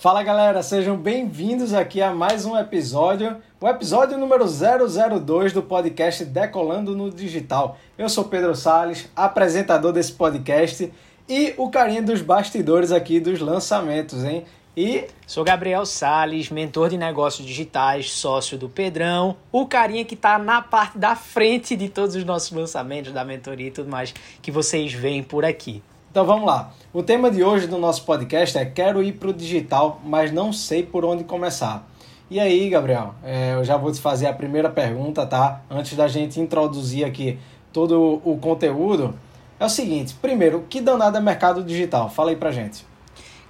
Fala galera, sejam bem-vindos aqui a mais um episódio, o episódio número 002 do podcast Decolando no Digital. Eu sou Pedro Sales, apresentador desse podcast e o carinha dos bastidores aqui dos lançamentos, hein? E sou Gabriel Sales, mentor de negócios digitais, sócio do Pedrão, o carinha que está na parte da frente de todos os nossos lançamentos, da mentoria e tudo mais que vocês veem por aqui. Então vamos lá. O tema de hoje do nosso podcast é Quero ir para o digital, mas não sei por onde começar. E aí, Gabriel, é, eu já vou te fazer a primeira pergunta, tá? Antes da gente introduzir aqui todo o conteúdo. É o seguinte, primeiro, que danado é mercado digital? Fala aí pra gente.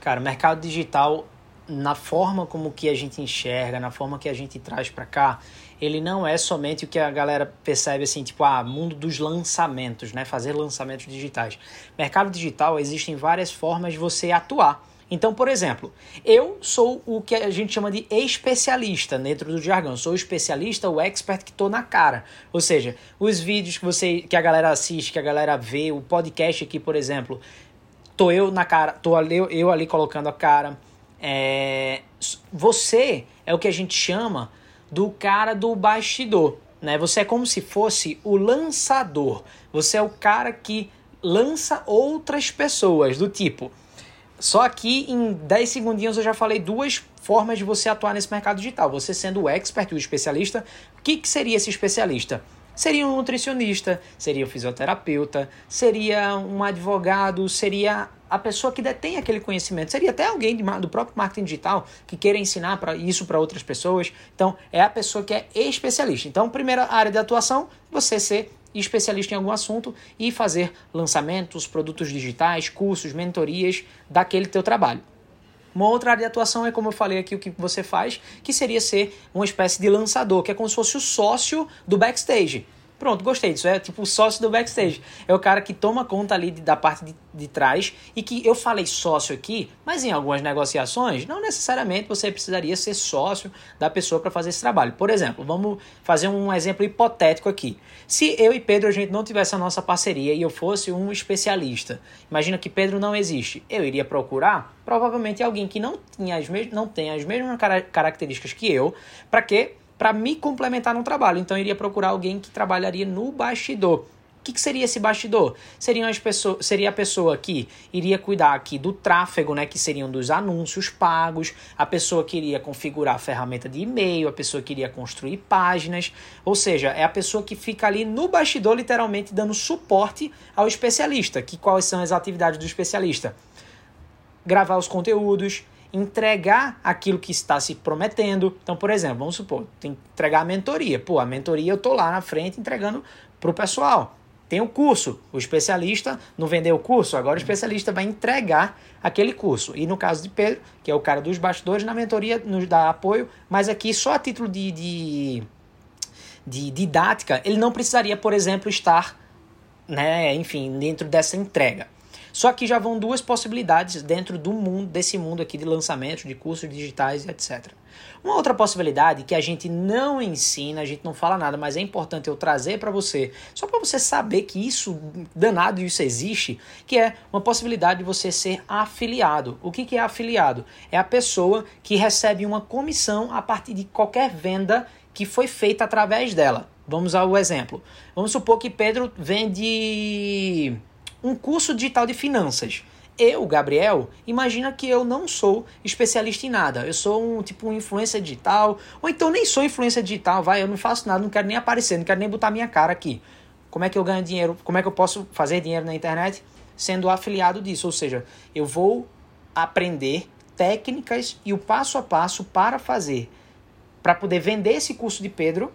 Cara, mercado digital, na forma como que a gente enxerga, na forma que a gente traz para cá, ele não é somente o que a galera percebe assim, tipo, ah, mundo dos lançamentos, né? Fazer lançamentos digitais. Mercado digital existem várias formas de você atuar. Então, por exemplo, eu sou o que a gente chama de especialista dentro do jargão. Sou o especialista, o expert que estou na cara. Ou seja, os vídeos que você que a galera assiste, que a galera vê, o podcast aqui, por exemplo, tô eu na cara, tô ali, eu ali colocando a cara. É, você é o que a gente chama do cara do bastidor, né? Você é como se fosse o lançador. Você é o cara que lança outras pessoas do tipo. Só aqui em 10 segundinhos eu já falei duas formas de você atuar nesse mercado digital. Você sendo o expert, o especialista, o que, que seria esse especialista? Seria um nutricionista, seria um fisioterapeuta, seria um advogado, seria a pessoa que detém aquele conhecimento. Seria até alguém do próprio marketing digital que queira ensinar isso para outras pessoas. Então, é a pessoa que é especialista. Então, primeira área de atuação, você ser especialista em algum assunto e fazer lançamentos, produtos digitais, cursos, mentorias daquele teu trabalho. Uma outra área de atuação é, como eu falei aqui, o que você faz, que seria ser uma espécie de lançador, que é como se fosse o sócio do backstage. Pronto, gostei disso. É tipo o sócio do backstage. É o cara que toma conta ali da parte de, de trás e que eu falei sócio aqui, mas em algumas negociações, não necessariamente você precisaria ser sócio da pessoa para fazer esse trabalho. Por exemplo, vamos fazer um exemplo hipotético aqui. Se eu e Pedro a gente não tivesse a nossa parceria e eu fosse um especialista, imagina que Pedro não existe, eu iria procurar provavelmente alguém que não, tinha as não tem as mesmas características que eu, para que para me complementar no trabalho. Então eu iria procurar alguém que trabalharia no bastidor. O que, que, seria esse bastidor? Seria, as pessoas, seria a pessoa que iria cuidar aqui do tráfego, né? Que seriam dos anúncios pagos, a pessoa que iria configurar a ferramenta de e-mail, a pessoa que iria construir páginas. Ou seja, é a pessoa que fica ali no bastidor, literalmente, dando suporte ao especialista. Que quais são as atividades do especialista? Gravar os conteúdos, entregar aquilo que está se prometendo. Então, por exemplo, vamos supor, tem que entregar a mentoria. Pô, a mentoria eu tô lá na frente entregando para o pessoal. Tem o curso, o especialista não vendeu o curso, agora o especialista vai entregar aquele curso. E no caso de Pedro, que é o cara dos bastidores, na mentoria nos dá apoio, mas aqui só a título de, de, de didática, ele não precisaria, por exemplo, estar, né, enfim, dentro dessa entrega. Só que já vão duas possibilidades dentro do mundo desse mundo aqui de lançamento de cursos digitais etc. Uma outra possibilidade que a gente não ensina, a gente não fala nada, mas é importante eu trazer para você, só para você saber que isso danado isso existe, que é uma possibilidade de você ser afiliado. O que, que é afiliado? É a pessoa que recebe uma comissão a partir de qualquer venda que foi feita através dela. Vamos ao exemplo. Vamos supor que Pedro vende um curso digital de finanças. Eu, Gabriel, imagina que eu não sou especialista em nada. Eu sou um tipo um influencer digital, ou então nem sou influencer digital, vai, eu não faço nada, não quero nem aparecer, não quero nem botar minha cara aqui. Como é que eu ganho dinheiro? Como é que eu posso fazer dinheiro na internet? Sendo afiliado disso, ou seja, eu vou aprender técnicas e o passo a passo para fazer, para poder vender esse curso de Pedro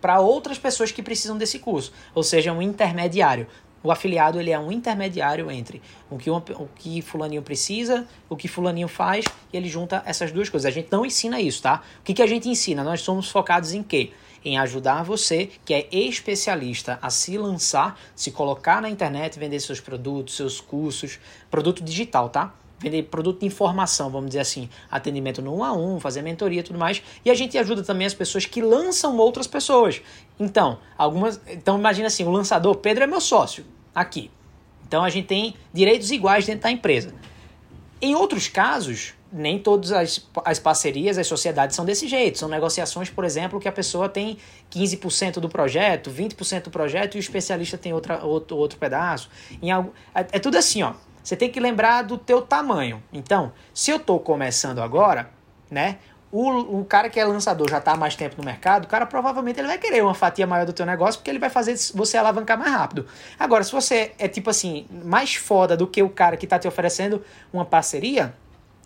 para outras pessoas que precisam desse curso, ou seja, um intermediário. O afiliado ele é um intermediário entre o que, o que fulaninho precisa, o que fulaninho faz, e ele junta essas duas coisas. A gente não ensina isso, tá? O que, que a gente ensina? Nós somos focados em quê? Em ajudar você, que é especialista, a se lançar, se colocar na internet, vender seus produtos, seus cursos, produto digital, tá? Vender produto de informação, vamos dizer assim, atendimento no um a um, fazer mentoria e tudo mais. E a gente ajuda também as pessoas que lançam outras pessoas. Então, algumas, então imagina assim, o lançador, Pedro é meu sócio aqui. Então a gente tem direitos iguais dentro da empresa. Em outros casos, nem todas as, as parcerias, as sociedades são desse jeito. São negociações, por exemplo, que a pessoa tem 15% do projeto, 20% do projeto e o especialista tem outra, outro, outro pedaço. Em algo, é, é tudo assim, ó. Você tem que lembrar do teu tamanho. Então, se eu estou começando agora, né? O, o cara que é lançador já está há mais tempo no mercado, o cara provavelmente ele vai querer uma fatia maior do teu negócio porque ele vai fazer você alavancar mais rápido. Agora, se você é tipo assim, mais foda do que o cara que está te oferecendo uma parceria,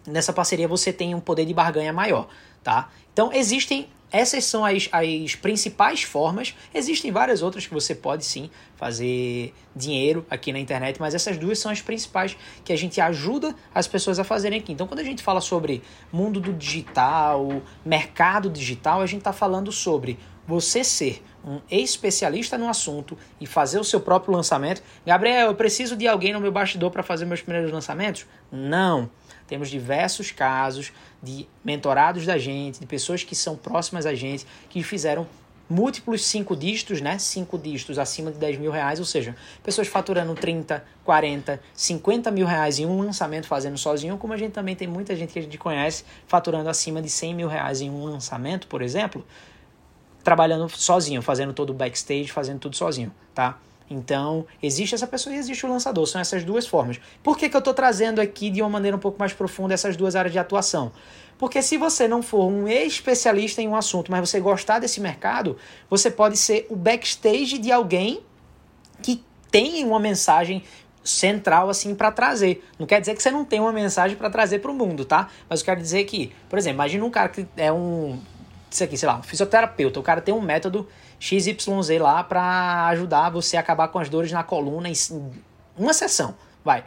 nessa parceria você tem um poder de barganha maior, tá? Então existem essas são as, as principais formas. Existem várias outras que você pode sim fazer dinheiro aqui na internet, mas essas duas são as principais que a gente ajuda as pessoas a fazerem aqui. Então, quando a gente fala sobre mundo do digital, mercado digital, a gente está falando sobre você ser um especialista no assunto e fazer o seu próprio lançamento. Gabriel, eu preciso de alguém no meu bastidor para fazer meus primeiros lançamentos? Não. Temos diversos casos de mentorados da gente, de pessoas que são próximas a gente, que fizeram múltiplos cinco dígitos, né? Cinco dígitos acima de 10 mil reais, ou seja, pessoas faturando 30, 40, 50 mil reais em um lançamento fazendo sozinho, como a gente também tem muita gente que a gente conhece faturando acima de 100 mil reais em um lançamento, por exemplo, trabalhando sozinho, fazendo todo o backstage, fazendo tudo sozinho, tá? Então, existe essa pessoa e existe o lançador. São essas duas formas. Por que, que eu estou trazendo aqui de uma maneira um pouco mais profunda essas duas áreas de atuação? Porque se você não for um especialista em um assunto, mas você gostar desse mercado, você pode ser o backstage de alguém que tem uma mensagem central assim para trazer. Não quer dizer que você não tem uma mensagem para trazer para o mundo, tá? Mas eu quero dizer que, por exemplo, imagina um cara que é um aqui, sei lá, um fisioterapeuta, o cara tem um método XYZ lá para ajudar você a acabar com as dores na coluna em uma sessão, vai.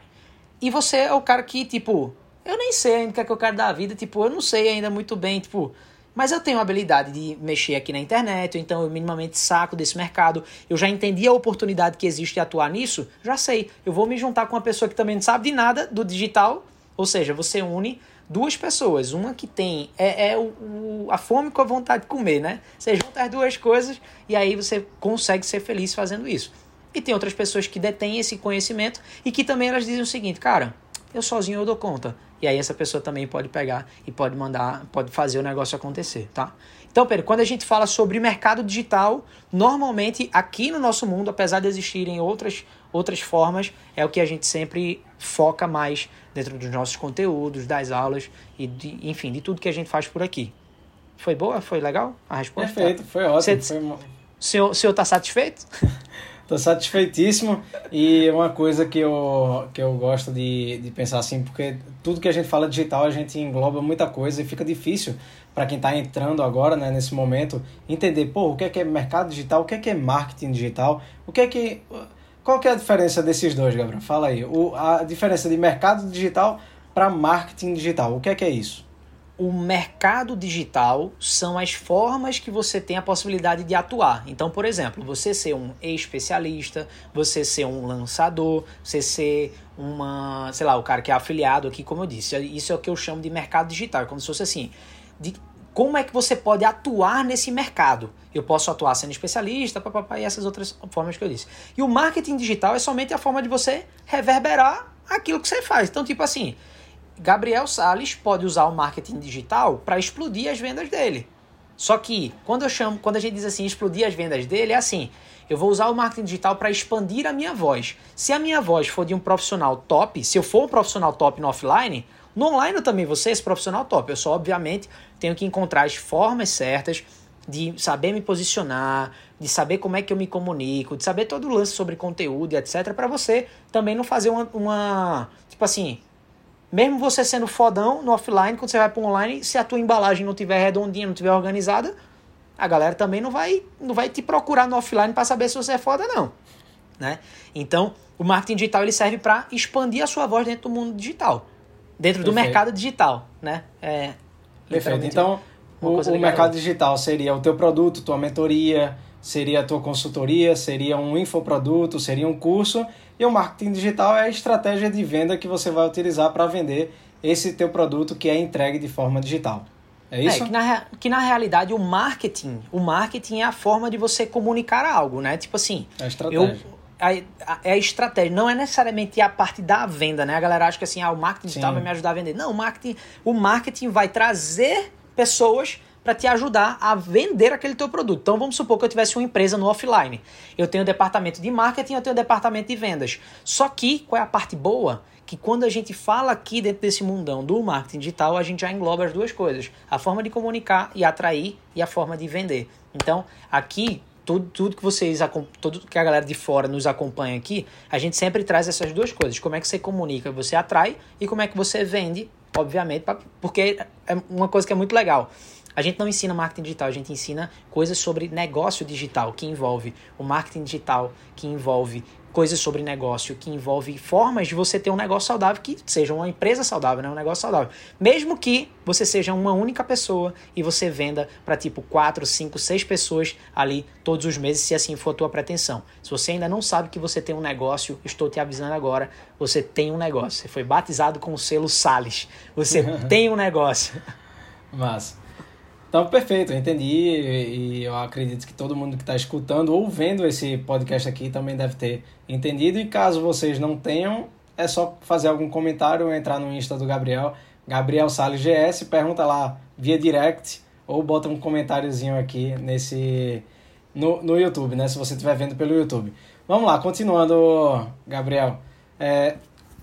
E você é o cara que, tipo, eu nem sei ainda o que, é que eu quero da vida, tipo, eu não sei ainda muito bem, tipo, mas eu tenho a habilidade de mexer aqui na internet, então eu minimamente saco desse mercado, eu já entendi a oportunidade que existe de atuar nisso, já sei. Eu vou me juntar com uma pessoa que também não sabe de nada do digital, ou seja, você une duas pessoas, uma que tem é, é o, o, a fome com a vontade de comer, né? Você junta as duas coisas e aí você consegue ser feliz fazendo isso. E tem outras pessoas que detêm esse conhecimento e que também elas dizem o seguinte, cara, eu sozinho eu dou conta. E aí essa pessoa também pode pegar e pode mandar, pode fazer o negócio acontecer, tá? Então, Pedro, quando a gente fala sobre mercado digital, normalmente aqui no nosso mundo, apesar de existirem outras, outras formas, é o que a gente sempre foca mais dentro dos nossos conteúdos, das aulas e, de, enfim, de tudo que a gente faz por aqui. Foi boa? Foi legal a resposta? Perfeito, foi ótimo. Você, foi... O senhor está satisfeito? Estou satisfeitíssimo e uma coisa que eu, que eu gosto de, de pensar assim, porque tudo que a gente fala digital a gente engloba muita coisa e fica difícil para quem está entrando agora, né, nesse momento, entender, pô, o que é que é mercado digital, o que é que é marketing digital, o que é que... Qual que é a diferença desses dois, Gabriel? Fala aí. O, a diferença de mercado digital para marketing digital, o que é que é isso? o mercado digital são as formas que você tem a possibilidade de atuar. Então, por exemplo, você ser um especialista, você ser um lançador, você ser uma, sei lá, o cara que é afiliado aqui, como eu disse. Isso é o que eu chamo de mercado digital, é como se fosse assim, de como é que você pode atuar nesse mercado. Eu posso atuar sendo especialista, papapá, e essas outras formas que eu disse. E o marketing digital é somente a forma de você reverberar aquilo que você faz. Então, tipo assim, Gabriel Sales pode usar o marketing digital para explodir as vendas dele. Só que quando eu chamo, quando a gente diz assim, explodir as vendas dele, é assim, eu vou usar o marketing digital para expandir a minha voz. Se a minha voz for de um profissional top, se eu for um profissional top no offline, no online também vou ser esse profissional top. Eu só, obviamente, tenho que encontrar as formas certas de saber me posicionar, de saber como é que eu me comunico, de saber todo o lance sobre conteúdo e etc. para você também não fazer uma, uma tipo assim, mesmo você sendo fodão no offline, quando você vai para online, se a tua embalagem não tiver redondinha, não tiver organizada, a galera também não vai, não vai te procurar no offline para saber se você é foda não, né? Então, o marketing digital ele serve para expandir a sua voz dentro do mundo digital, dentro Perfeito. do mercado digital, né? É, Perfeito. Então, o, o mercado digital seria o teu produto, tua mentoria, seria a tua consultoria, seria um infoproduto, seria um curso, e o marketing digital é a estratégia de venda que você vai utilizar para vender esse teu produto que é entregue de forma digital. É isso? É, que, na, que na realidade o marketing, o marketing é a forma de você comunicar algo, né? Tipo assim, é a estratégia. Eu, é a estratégia, não é necessariamente a parte da venda, né? A galera acha que assim, ah, o marketing digital Sim. vai me ajudar a vender. Não, o marketing, o marketing vai trazer pessoas para te ajudar a vender aquele teu produto. Então vamos supor que eu tivesse uma empresa no offline. Eu tenho o departamento de marketing, eu tenho o departamento de vendas. Só que qual é a parte boa? Que quando a gente fala aqui dentro desse mundão do marketing digital, a gente já engloba as duas coisas: a forma de comunicar e atrair e a forma de vender. Então, aqui tudo, tudo que vocês, tudo que a galera de fora nos acompanha aqui, a gente sempre traz essas duas coisas. Como é que você comunica, você atrai e como é que você vende, obviamente, porque é uma coisa que é muito legal. A gente não ensina marketing digital, a gente ensina coisas sobre negócio digital, que envolve o marketing digital, que envolve coisas sobre negócio, que envolve formas de você ter um negócio saudável, que seja uma empresa saudável, né? um negócio saudável. Mesmo que você seja uma única pessoa e você venda para tipo 4, 5, 6 pessoas ali todos os meses, se assim for a tua pretensão. Se você ainda não sabe que você tem um negócio, estou te avisando agora, você tem um negócio. Você foi batizado com o selo Sales. Você tem um negócio. Mas então, perfeito, eu entendi e eu acredito que todo mundo que está escutando ou vendo esse podcast aqui também deve ter entendido. E caso vocês não tenham, é só fazer algum comentário ou entrar no Insta do Gabriel, Gabriel Salles GS, pergunta lá via direct ou bota um comentáriozinho aqui nesse no, no YouTube, né? Se você estiver vendo pelo YouTube. Vamos lá, continuando, Gabriel. É,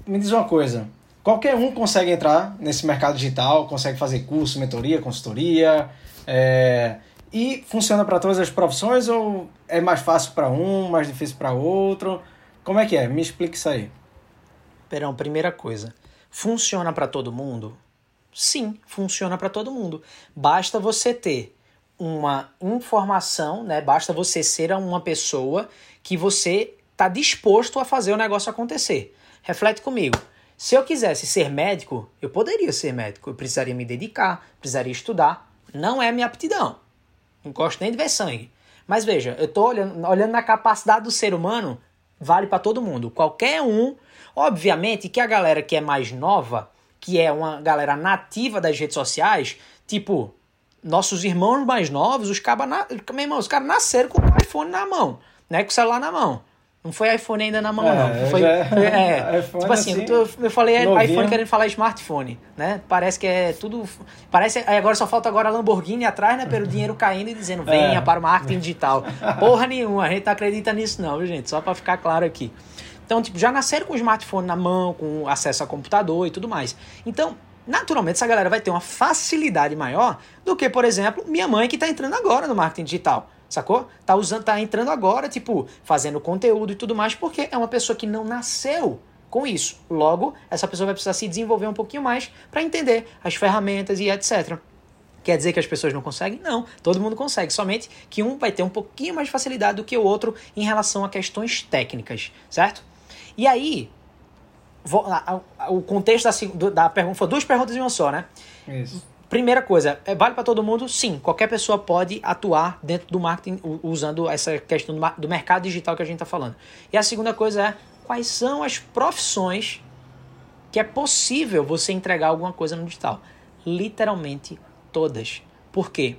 me diz uma coisa. Qualquer um consegue entrar nesse mercado digital, consegue fazer curso, mentoria, consultoria, é, e funciona para todas as profissões ou é mais fácil para um, mais difícil para outro? Como é que é? Me explique isso aí. Perão, primeira coisa. Funciona para todo mundo? Sim, funciona para todo mundo. Basta você ter uma informação, né? Basta você ser uma pessoa que você está disposto a fazer o negócio acontecer. Reflete comigo. Se eu quisesse ser médico, eu poderia ser médico. Eu precisaria me dedicar, precisaria estudar, não é minha aptidão. Não gosto nem de ver sangue. Mas veja, eu estou olhando, olhando na capacidade do ser humano, vale para todo mundo. Qualquer um. Obviamente que a galera que é mais nova, que é uma galera nativa das redes sociais, tipo, nossos irmãos mais novos, os cabas, meu irmão, os caras nasceram com o iPhone na mão, né? Com o celular na mão. Não foi iPhone ainda na mão, é, não. Foi, é, foi é, iPhone tipo assim, assim eu, eu falei novinho. iPhone querendo falar smartphone, né? Parece que é tudo. Parece. Agora só falta agora a Lamborghini atrás, né? Pelo dinheiro caindo e dizendo, venha é. para o marketing digital. Porra nenhuma, a gente não acredita nisso, não, viu, gente? Só para ficar claro aqui. Então, tipo, já nasceram com o smartphone na mão, com acesso a computador e tudo mais. Então, naturalmente, essa galera vai ter uma facilidade maior do que, por exemplo, minha mãe que está entrando agora no marketing digital sacou? Tá usando, tá entrando agora, tipo, fazendo conteúdo e tudo mais, porque é uma pessoa que não nasceu com isso. Logo, essa pessoa vai precisar se desenvolver um pouquinho mais para entender as ferramentas e etc. Quer dizer que as pessoas não conseguem? Não, todo mundo consegue, somente que um vai ter um pouquinho mais de facilidade do que o outro em relação a questões técnicas, certo? E aí, o contexto da, da pergunta foi duas perguntas em uma só, né? Isso. Primeira coisa, é, vale para todo mundo? Sim, qualquer pessoa pode atuar dentro do marketing usando essa questão do mercado digital que a gente está falando. E a segunda coisa é quais são as profissões que é possível você entregar alguma coisa no digital. Literalmente todas. Por quê?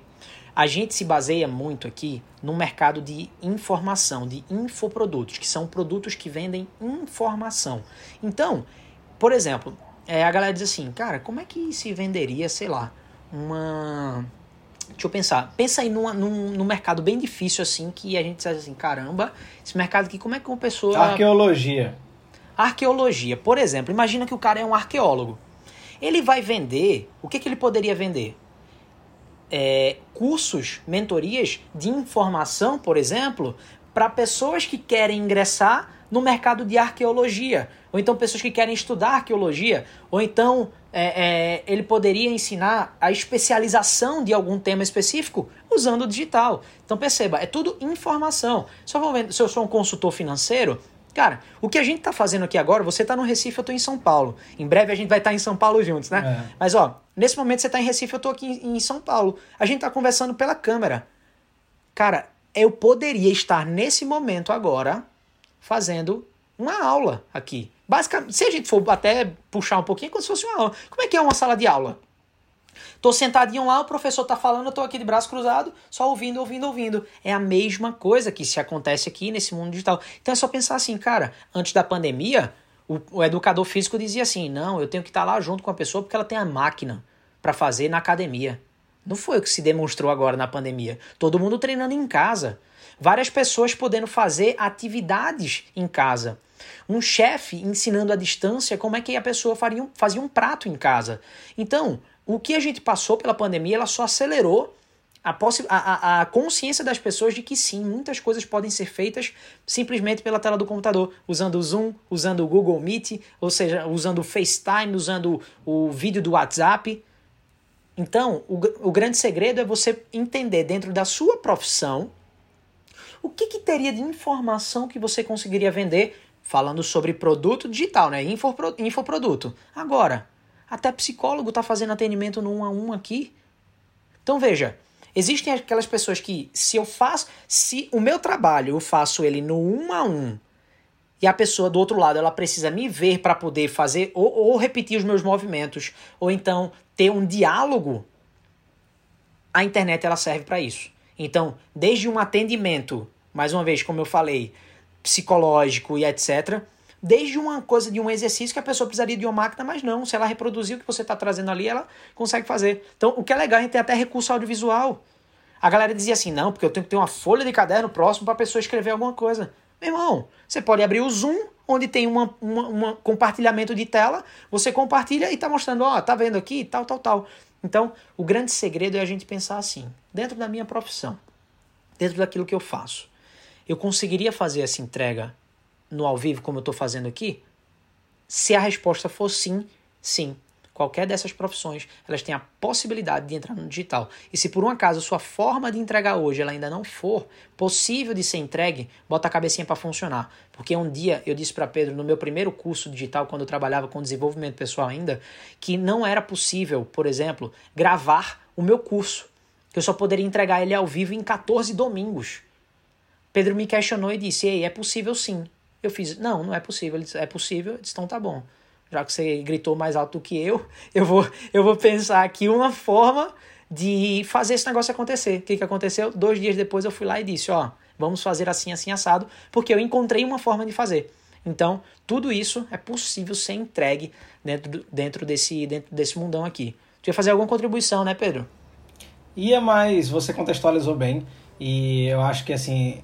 A gente se baseia muito aqui no mercado de informação, de infoprodutos, que são produtos que vendem informação. Então, por exemplo, é, a galera diz assim, cara, como é que se venderia, sei lá, uma. Deixa eu pensar. Pensa aí numa, num, num mercado bem difícil assim, que a gente diz assim, caramba, esse mercado aqui, como é que uma pessoa. Arqueologia. Arqueologia. Por exemplo, imagina que o cara é um arqueólogo. Ele vai vender. O que, que ele poderia vender? É, cursos, mentorias de informação, por exemplo, para pessoas que querem ingressar no mercado de arqueologia, ou então pessoas que querem estudar arqueologia, ou então é, é, ele poderia ensinar a especialização de algum tema específico usando o digital. Então perceba, é tudo informação. Se eu, se eu sou um consultor financeiro, cara, o que a gente está fazendo aqui agora, você está no Recife, eu estou em São Paulo. Em breve a gente vai estar tá em São Paulo juntos, né? É. Mas ó, nesse momento você está em Recife, eu estou aqui em, em São Paulo. A gente está conversando pela câmera. Cara, eu poderia estar nesse momento agora fazendo uma aula aqui. Basicamente, se a gente for até puxar um pouquinho, é como se fosse uma aula. Como é que é uma sala de aula? Tô sentadinho lá, o professor tá falando, eu tô aqui de braço cruzado, só ouvindo, ouvindo, ouvindo. É a mesma coisa que se acontece aqui nesse mundo digital. Então é só pensar assim, cara, antes da pandemia, o, o educador físico dizia assim: não, eu tenho que estar tá lá junto com a pessoa porque ela tem a máquina para fazer na academia. Não foi o que se demonstrou agora na pandemia. Todo mundo treinando em casa. Várias pessoas podendo fazer atividades em casa. Um chefe ensinando à distância como é que a pessoa faria fazia um prato em casa. Então, o que a gente passou pela pandemia, ela só acelerou a, a, a, consciência das pessoas de que sim, muitas coisas podem ser feitas simplesmente pela tela do computador, usando o Zoom, usando o Google Meet, ou seja, usando o FaceTime, usando o vídeo do WhatsApp. Então, o, o grande segredo é você entender dentro da sua profissão o que, que teria de informação que você conseguiria vender falando sobre produto digital, né? Infopro, infoproduto. Agora, até psicólogo está fazendo atendimento no um a um aqui. Então veja, existem aquelas pessoas que se eu faço, se o meu trabalho eu faço ele no um a um e a pessoa do outro lado ela precisa me ver para poder fazer ou, ou repetir os meus movimentos ou então ter um diálogo, a internet ela serve para isso. Então, desde um atendimento, mais uma vez, como eu falei, psicológico e etc, desde uma coisa de um exercício que a pessoa precisaria de uma máquina, mas não. Se ela reproduzir o que você está trazendo ali, ela consegue fazer. Então, o que é legal, a gente tem até recurso audiovisual. A galera dizia assim, não, porque eu tenho que ter uma folha de caderno próximo para a pessoa escrever alguma coisa. Meu irmão, você pode abrir o Zoom, onde tem um compartilhamento de tela, você compartilha e está mostrando, ó, oh, tá vendo aqui, tal, tal, tal. Então, o grande segredo é a gente pensar assim, dentro da minha profissão, dentro daquilo que eu faço, eu conseguiria fazer essa entrega no ao vivo, como eu estou fazendo aqui? Se a resposta for sim, sim. Qualquer dessas profissões, elas têm a possibilidade de entrar no digital. E se por um acaso sua forma de entregar hoje ela ainda não for possível de ser entregue, bota a cabecinha para funcionar. Porque um dia eu disse para Pedro no meu primeiro curso digital, quando eu trabalhava com desenvolvimento pessoal ainda, que não era possível, por exemplo, gravar o meu curso, que eu só poderia entregar ele ao vivo em 14 domingos. Pedro me questionou e disse: "Ei, é possível sim. Eu fiz, não, não é possível. Ele disse, é possível. Eu disse, então tá bom. Já que você gritou mais alto do que eu, eu vou, eu vou pensar aqui uma forma de fazer esse negócio acontecer. O que, que aconteceu? Dois dias depois eu fui lá e disse, ó, vamos fazer assim, assim, assado, porque eu encontrei uma forma de fazer. Então, tudo isso é possível ser entregue dentro, dentro, desse, dentro desse mundão aqui. Tu ia fazer alguma contribuição, né, Pedro? Ia, mas você contextualizou bem. E eu acho que, assim,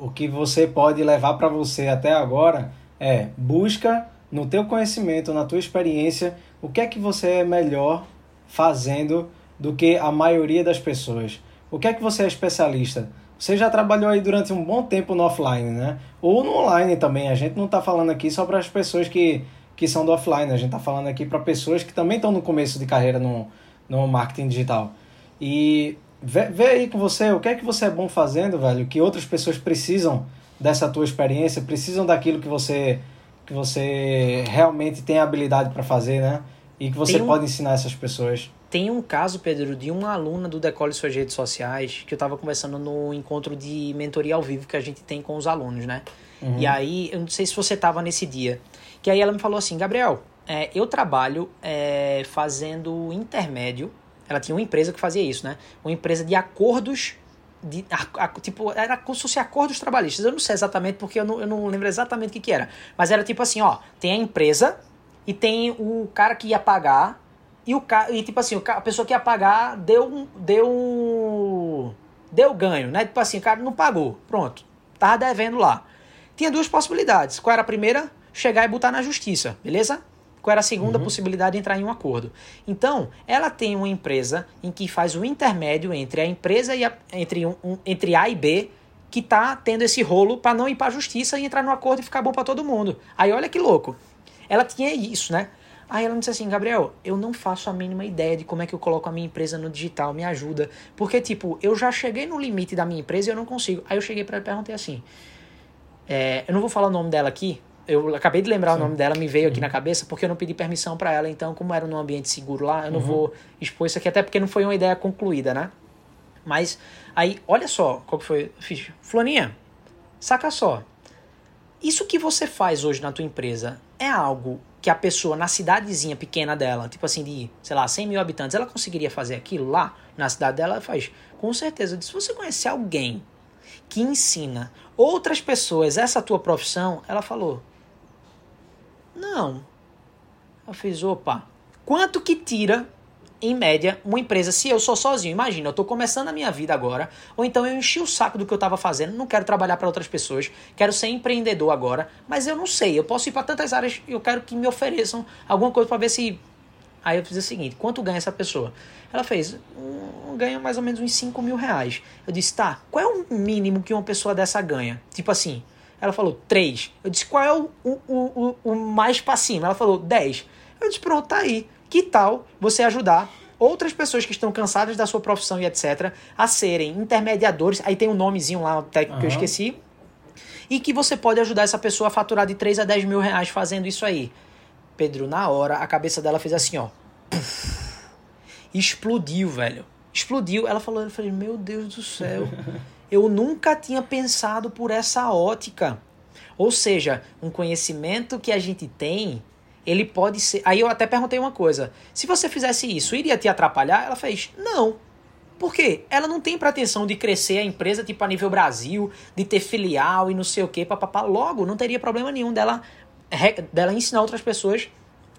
o que você pode levar para você até agora é busca no teu conhecimento, na tua experiência, o que é que você é melhor fazendo do que a maioria das pessoas. O que é que você é especialista? Você já trabalhou aí durante um bom tempo no offline, né? Ou no online também. A gente não está falando aqui só para as pessoas que, que são do offline. A gente está falando aqui para pessoas que também estão no começo de carreira no, no marketing digital. E Vê, vê aí com você o que é que você é bom fazendo, velho, que outras pessoas precisam dessa tua experiência, precisam daquilo que você que você realmente tem habilidade para fazer, né? E que você um, pode ensinar essas pessoas. Tem um caso, Pedro, de uma aluna do Decole Suas Redes Sociais, que eu estava conversando no encontro de mentoria ao vivo que a gente tem com os alunos, né? Uhum. E aí, eu não sei se você estava nesse dia, que aí ela me falou assim, Gabriel, é, eu trabalho é, fazendo intermédio ela tinha uma empresa que fazia isso, né? Uma empresa de acordos de, a, a, tipo, era como se fosse acordos trabalhistas. Eu não sei exatamente porque eu não, eu não lembro exatamente o que, que era. Mas era tipo assim, ó, tem a empresa e tem o cara que ia pagar e o cara, e tipo assim, a pessoa que ia pagar deu deu deu ganho, né? Tipo assim, o cara não pagou. Pronto. Tava devendo lá. Tinha duas possibilidades. Qual era a primeira? Chegar e botar na justiça, beleza? Era a segunda uhum. possibilidade de entrar em um acordo? Então, ela tem uma empresa em que faz o intermédio entre a empresa e a, entre, um, um, entre A e B que tá tendo esse rolo para não ir para a justiça e entrar no acordo e ficar bom para todo mundo. Aí olha que louco. Ela tinha isso, né? Aí ela me disse assim, Gabriel, eu não faço a mínima ideia de como é que eu coloco a minha empresa no digital, me ajuda. Porque, tipo, eu já cheguei no limite da minha empresa e eu não consigo. Aí eu cheguei para ela e perguntei assim, é, eu não vou falar o nome dela aqui, eu acabei de lembrar Sim. o nome dela, me veio aqui uhum. na cabeça, porque eu não pedi permissão para ela, então, como era num ambiente seguro lá, eu não uhum. vou expor isso aqui, até porque não foi uma ideia concluída, né? Mas, aí, olha só qual que foi. Fiz, Floninha, saca só. Isso que você faz hoje na tua empresa é algo que a pessoa na cidadezinha pequena dela, tipo assim, de, sei lá, 100 mil habitantes, ela conseguiria fazer aquilo lá na cidade dela? Ela faz. Com certeza. Se você conhecer alguém que ensina outras pessoas essa tua profissão, ela falou: Não. Eu fiz, opa, quanto que tira em média, uma empresa, se eu sou sozinho, imagina, eu estou começando a minha vida agora, ou então eu enchi o saco do que eu estava fazendo, não quero trabalhar para outras pessoas, quero ser empreendedor agora, mas eu não sei, eu posso ir para tantas áreas, eu quero que me ofereçam alguma coisa para ver se. Aí eu fiz o seguinte: quanto ganha essa pessoa? Ela fez, um, ganha mais ou menos uns 5 mil reais. Eu disse, tá, qual é o mínimo que uma pessoa dessa ganha? Tipo assim, ela falou, 3. Eu disse, qual é o, o, o, o mais pra cima? Ela falou, 10. Eu disse, pronto, tá aí. Que tal você ajudar outras pessoas que estão cansadas da sua profissão e etc. a serem intermediadores? Aí tem um nomezinho lá, técnico uhum. que eu esqueci. E que você pode ajudar essa pessoa a faturar de 3 a 10 mil reais fazendo isso aí. Pedro, na hora, a cabeça dela fez assim, ó. explodiu, velho. Explodiu. Ela falou, eu falei, meu Deus do céu. Eu nunca tinha pensado por essa ótica. Ou seja, um conhecimento que a gente tem ele pode ser. Aí eu até perguntei uma coisa: se você fizesse isso, iria te atrapalhar? Ela fez: não. Por quê? Ela não tem pretensão de crescer a empresa tipo a nível Brasil, de ter filial e não sei o quê, papapá. Logo, não teria problema nenhum dela, dela ensinar outras pessoas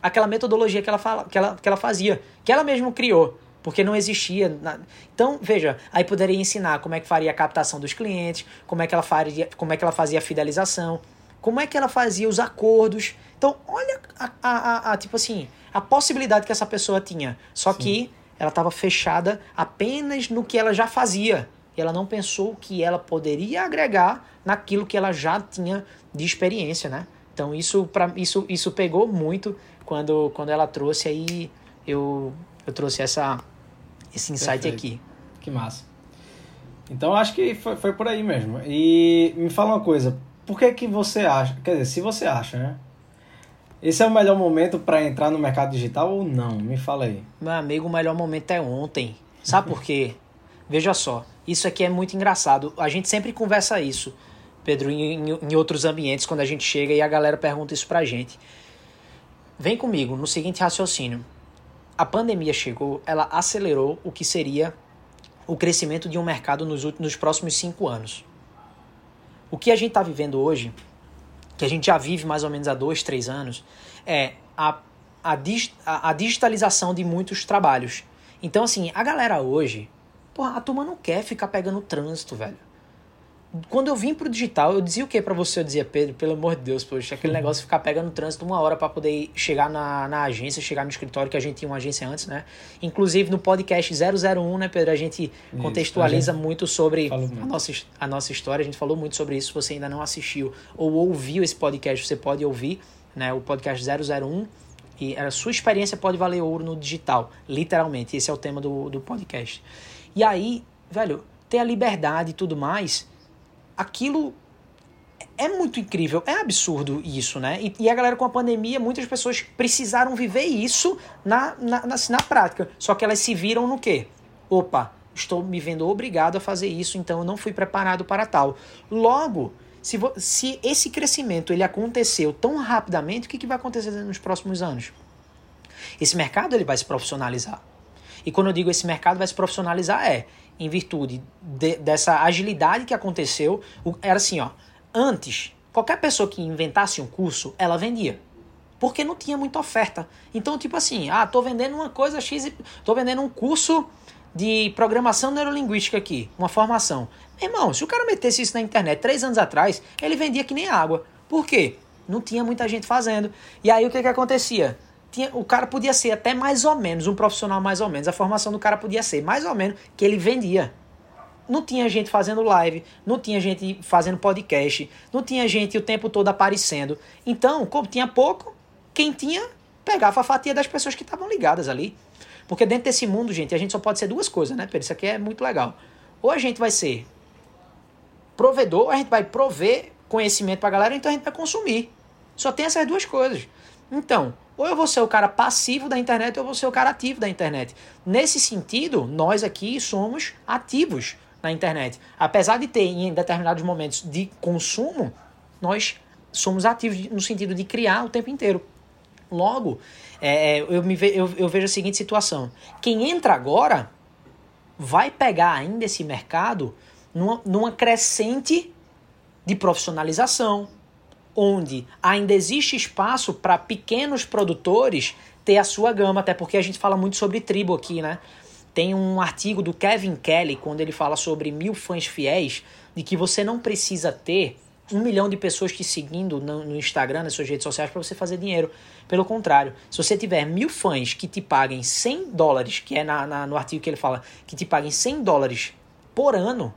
aquela metodologia que ela, fala, que, ela, que ela fazia, que ela mesma criou, porque não existia. Na... Então, veja, aí poderia ensinar como é que faria a captação dos clientes, como é que ela faria, como é que ela fazia a fidelização, como é que ela fazia os acordos. Então, olha a, a, a, tipo assim, a possibilidade que essa pessoa tinha. Só Sim. que ela estava fechada apenas no que ela já fazia. E ela não pensou que ela poderia agregar naquilo que ela já tinha de experiência, né? Então isso para isso isso pegou muito quando quando ela trouxe aí eu eu trouxe essa esse insight Perfeito. aqui. Que massa. Então acho que foi, foi por aí mesmo. E me fala uma coisa, por que, que você acha, quer dizer, se você acha, né? Esse é o melhor momento para entrar no mercado digital ou não? Me fala aí. Meu amigo, o melhor momento é ontem. Sabe por quê? Veja só, isso aqui é muito engraçado. A gente sempre conversa isso, Pedro, em, em, outros ambientes, quando a gente chega e a galera pergunta isso pra gente. Vem comigo no seguinte raciocínio. A pandemia chegou, ela acelerou o que seria o crescimento de um mercado nos, nos próximos cinco anos. O que a gente está vivendo hoje, que a gente já vive mais ou menos há dois, três anos, é a, a, a, a digitalização de muitos trabalhos. Então, assim, a galera hoje, porra, a turma não quer ficar pegando trânsito, velho quando eu vim pro digital, eu dizia o que para você? Eu dizia, Pedro, pelo amor de Deus, poxa, aquele negócio de ficar pegando trânsito uma hora para poder chegar na, na agência, chegar no escritório, que a gente tinha uma agência antes, né? Inclusive no podcast 001, né, Pedro? A gente isso, contextualiza a gente muito sobre a nossa, a nossa história, a gente falou muito sobre isso. Se você ainda não assistiu ou ouviu esse podcast, você pode ouvir, né? O podcast 001. E a sua experiência pode valer ouro no digital, literalmente. Esse é o tema do, do podcast. E aí, velho, ter a liberdade e tudo mais aquilo é muito incrível, é absurdo isso, né? E, e, a galera com a pandemia, muitas pessoas precisaram viver isso na, na, na, na prática. Só que elas se viram no quê? Opa, estou me vendo obrigado a fazer isso, então eu não fui preparado para tal. Logo, se, se esse crescimento ele aconteceu tão rapidamente, o que, que vai acontecer nos próximos anos? Esse mercado ele vai se profissionalizar. E quando eu digo esse mercado vai se profissionalizar, é em virtude de, dessa agilidade que aconteceu. Era assim, ó. Antes, qualquer pessoa que inventasse um curso, ela vendia. Porque não tinha muita oferta. Então, tipo assim, ah, tô vendendo uma coisa X, tô vendendo um curso de programação neurolinguística aqui, uma formação. Irmão, se o cara metesse isso na internet três anos atrás, ele vendia que nem água. Por quê? Não tinha muita gente fazendo. E aí o que que acontecia? Tinha, o cara podia ser até mais ou menos, um profissional mais ou menos. A formação do cara podia ser mais ou menos que ele vendia. Não tinha gente fazendo live, não tinha gente fazendo podcast, não tinha gente o tempo todo aparecendo. Então, como tinha pouco, quem tinha pegava a fatia das pessoas que estavam ligadas ali. Porque dentro desse mundo, gente, a gente só pode ser duas coisas, né, Pedro? Isso aqui é muito legal. Ou a gente vai ser provedor, ou a gente vai prover conhecimento pra galera, ou então a gente vai consumir. Só tem essas duas coisas. Então, ou eu vou ser o cara passivo da internet ou eu vou ser o cara ativo da internet. Nesse sentido, nós aqui somos ativos na internet. Apesar de ter em determinados momentos de consumo, nós somos ativos no sentido de criar o tempo inteiro. Logo, é, é eu, me ve, eu, eu vejo a seguinte situação: quem entra agora vai pegar ainda esse mercado numa, numa crescente de profissionalização, onde ainda existe espaço para pequenos produtores ter a sua gama, até porque a gente fala muito sobre tribo aqui, né? Tem um artigo do Kevin Kelly, quando ele fala sobre mil fãs fiéis, de que você não precisa ter um milhão de pessoas te seguindo no, Instagram, nas suas redes sociais, para você fazer dinheiro. Pelo contrário, se você tiver mil fãs que te paguem 100 dólares, que é na, na, no artigo que ele fala, que te paguem 100 dólares por ano,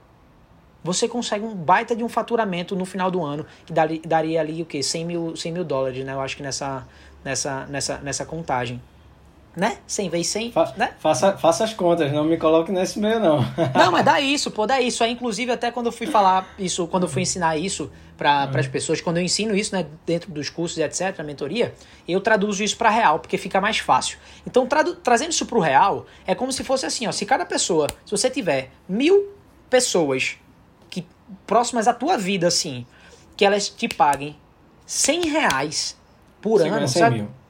você consegue um baita de um faturamento no final do ano, que daria, daria ali o quê? 100 mil, 100 mil dólares, né? Eu acho que nessa, nessa, nessa, nessa contagem né? 100 vezes 100, Fa né? Faça, faça as contas, não me coloque nesse meio, não. não, mas dá isso, pô, dá isso. Aí, inclusive, até quando eu fui falar isso, quando eu fui ensinar isso para uhum. as pessoas, quando eu ensino isso, né, dentro dos cursos e etc., a mentoria, eu traduzo isso para real, porque fica mais fácil. Então, trazendo isso para o real, é como se fosse assim, ó, se cada pessoa, se você tiver mil pessoas próximas à tua vida, assim, que elas te paguem 100 reais por Sim, ano, sabe? Mil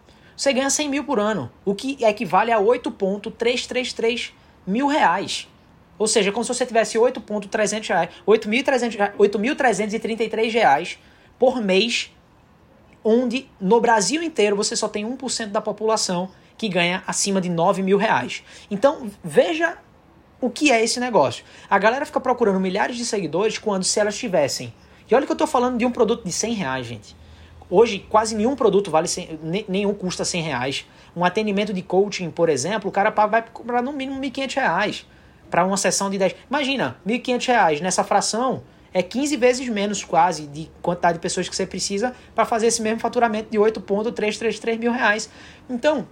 você ganha 100 mil por ano, o que equivale a 8,333 mil reais. Ou seja, como se você tivesse 8,300 reais, 8.333 reais por mês, onde no Brasil inteiro você só tem 1% da população que ganha acima de 9 mil reais. Então, veja o que é esse negócio. A galera fica procurando milhares de seguidores quando se elas tivessem. E olha que eu estou falando de um produto de 100 reais, gente. Hoje, quase nenhum produto vale 100, nenhum custa 100 reais. Um atendimento de coaching, por exemplo, o cara vai comprar no mínimo 1.500 reais para uma sessão de 10. Imagina, 1.500 reais nessa fração é 15 vezes menos quase de quantidade de pessoas que você precisa para fazer esse mesmo faturamento de 8,333 mil reais. Então,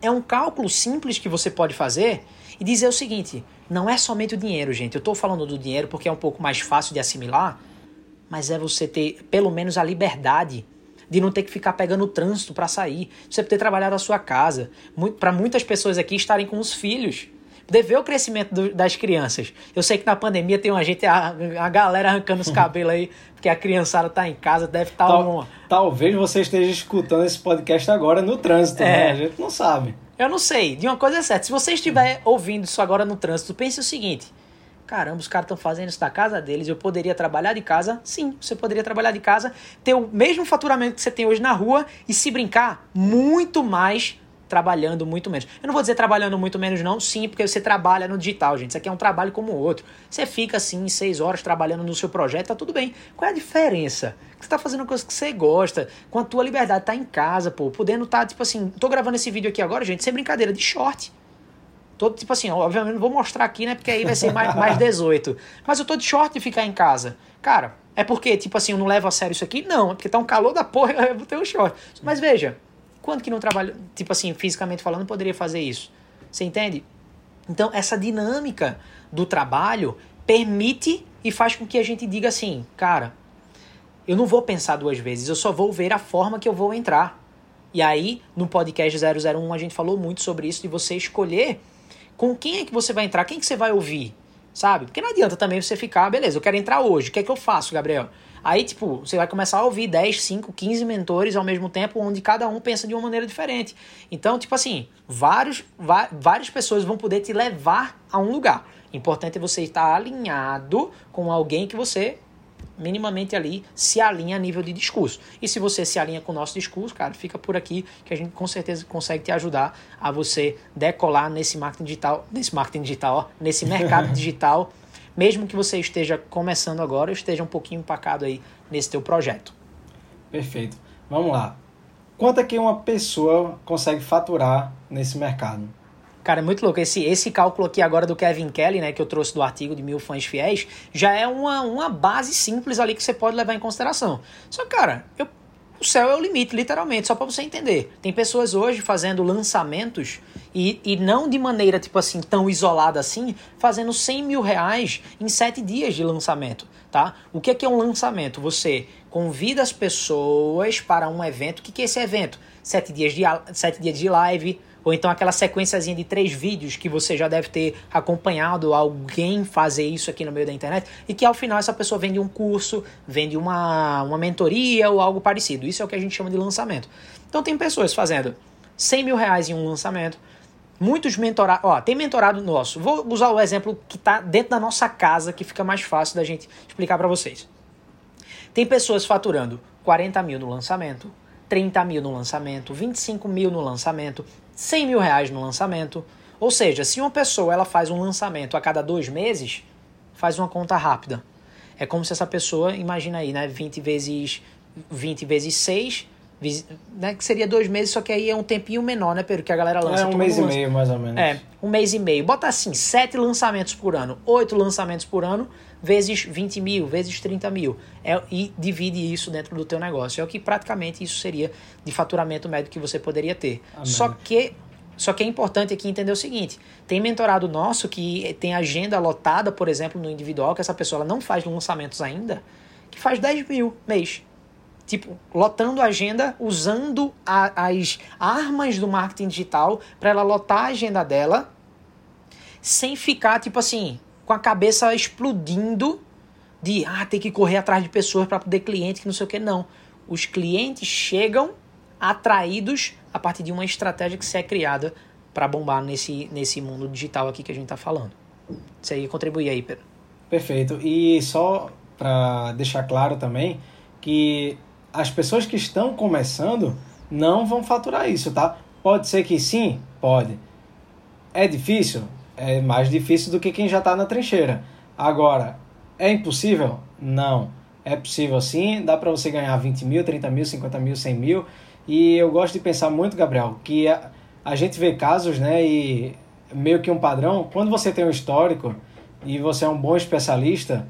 é um cálculo simples que você pode fazer e dizer o seguinte: não é somente o dinheiro, gente. Eu estou falando do dinheiro porque é um pouco mais fácil de assimilar, mas é você ter pelo menos a liberdade de não ter que ficar pegando o trânsito para sair, você ter trabalhado a sua casa. Para muitas pessoas aqui estarem com os filhos, poder ver o crescimento do, das crianças. Eu sei que na pandemia tem uma gente, a, a galera arrancando os cabelos aí, porque a criançada tá em casa, deve estar tá Tal. Talvez você esteja escutando esse podcast agora no trânsito, né? é. né? A gente não sabe. Eu não sei. De uma coisa é certa, se você estiver ouvindo isso agora no trânsito, pense o seguinte: caramba, os caras estão fazendo isso da casa deles, eu poderia trabalhar de casa? Sim, você poderia trabalhar de casa, ter o mesmo faturamento que você tem hoje na rua e se brincar muito mais trabalhando muito menos. Eu não vou dizer trabalhando muito menos, não, sim, porque você trabalha no digital, gente. Isso aqui é um trabalho como o outro. Você fica assim, seis horas trabalhando no seu projeto, tá tudo bem. Qual é a diferença? Você tá fazendo coisa que você gosta, com a tua liberdade, tá em casa, pô, podendo tá, tipo assim, tô gravando esse vídeo aqui agora, gente, sem brincadeira, de short. Todo tipo assim, obviamente não vou mostrar aqui, né? Porque aí vai ser mais, mais 18. Mas eu tô de short de ficar em casa. Cara, é porque, tipo assim, eu não levo a sério isso aqui? Não, é porque tá um calor da porra, eu vou ter um short. Mas veja, quanto que não trabalha, tipo assim, fisicamente falando, poderia fazer isso? Você entende? Então, essa dinâmica do trabalho permite e faz com que a gente diga assim, cara, eu não vou pensar duas vezes, eu só vou ver a forma que eu vou entrar. E aí, no podcast 001, a gente falou muito sobre isso, de você escolher com quem é que você vai entrar, quem que você vai ouvir, sabe? Porque não adianta também você ficar, beleza, eu quero entrar hoje, o que é que eu faço, Gabriel? Aí, tipo, você vai começar a ouvir 10, 5, 15 mentores ao mesmo tempo, onde cada um pensa de uma maneira diferente. Então, tipo assim, vários, várias pessoas vão poder te levar a um lugar. Importante é você estar alinhado com alguém que você minimamente ali se alinha a nível de discurso. E se você se alinha com o nosso discurso, cara, fica por aqui que a gente com certeza consegue te ajudar a você decolar nesse marketing digital, nesse marketing digital, ó, nesse mercado digital, mesmo que você esteja começando agora, esteja um pouquinho empacado aí nesse teu projeto. Perfeito. Vamos lá. Quanto é que uma pessoa consegue faturar nesse mercado? Cara, é muito louco. Esse, esse cálculo aqui agora do Kevin Kelly, né, que eu trouxe do artigo de mil fãs fiéis, já é uma, uma base simples ali que você pode levar em consideração. Só que, cara, eu, o céu é o limite, literalmente, só para você entender. Tem pessoas hoje fazendo lançamentos e, e não de maneira, tipo assim, tão isolada assim, fazendo 100 mil reais em sete dias de lançamento, tá? O que é, que é um lançamento? Você convida as pessoas para um evento. O que, que é esse evento? Sete dias de, sete dias de live, Ou então aquela sequenciazinha de três vídeos que você já deve ter acompanhado alguém fazer isso aqui no meio da internet e que ao final essa pessoa vende um curso, vende uma, uma mentoria ou algo parecido. Isso é o que a gente chama de lançamento. Então tem pessoas fazendo 100 mil reais em um lançamento, muitos mentorados. Ó, tem mentorado nosso. Vou usar o exemplo que está dentro da nossa casa, que fica mais fácil da gente explicar para vocês. Tem pessoas faturando 40 mil no lançamento, 30 mil no lançamento, 25 mil no lançamento, 100 mil reais no lançamento. Ou seja, se uma pessoa ela faz um lançamento a cada dois meses, faz uma conta rápida. É como se essa pessoa, imagina aí, né, 20 vezes 20 vezes 6, né, que seria dois meses, só que aí é um tempinho menor, né, Pedro, que a galera lança. É um mês lança. e meio, mais ou menos. É, um mês e meio. Bota assim, sete lançamentos por ano, oito lançamentos por ano, vezes 20 mil, vezes 30 mil. É, e divide isso dentro do teu negócio. É o que praticamente isso seria de faturamento médio que você poderia ter. Amém. Só que só que é importante aqui entender o seguinte: tem mentorado nosso que tem agenda lotada, por exemplo, no individual, que essa pessoa não faz lançamentos ainda, que faz 10 mil mês. Tipo, lotando a agenda, usando a, as armas do marketing digital para ela lotar a agenda dela, sem ficar, tipo assim, com a cabeça explodindo de ah, tem que correr atrás de pessoas para poder cliente, que não sei o que. Não. Os clientes chegam atraídos a partir de uma estratégia que se é criada para bombar nesse, nesse mundo digital aqui que a gente está falando. Isso aí contribui aí, Pedro. Perfeito. E só para deixar claro também que as pessoas que estão começando não vão faturar isso, tá? Pode ser que sim, pode. É difícil? É mais difícil do que quem já está na trincheira. Agora, é impossível? Não. É possível sim, dá para você ganhar 20 mil, 30 mil, 50 mil, 100 mil. E eu gosto de pensar muito, Gabriel, que a, a gente vê casos, né, e meio que um padrão. Quando você tem um histórico e você é um bom especialista,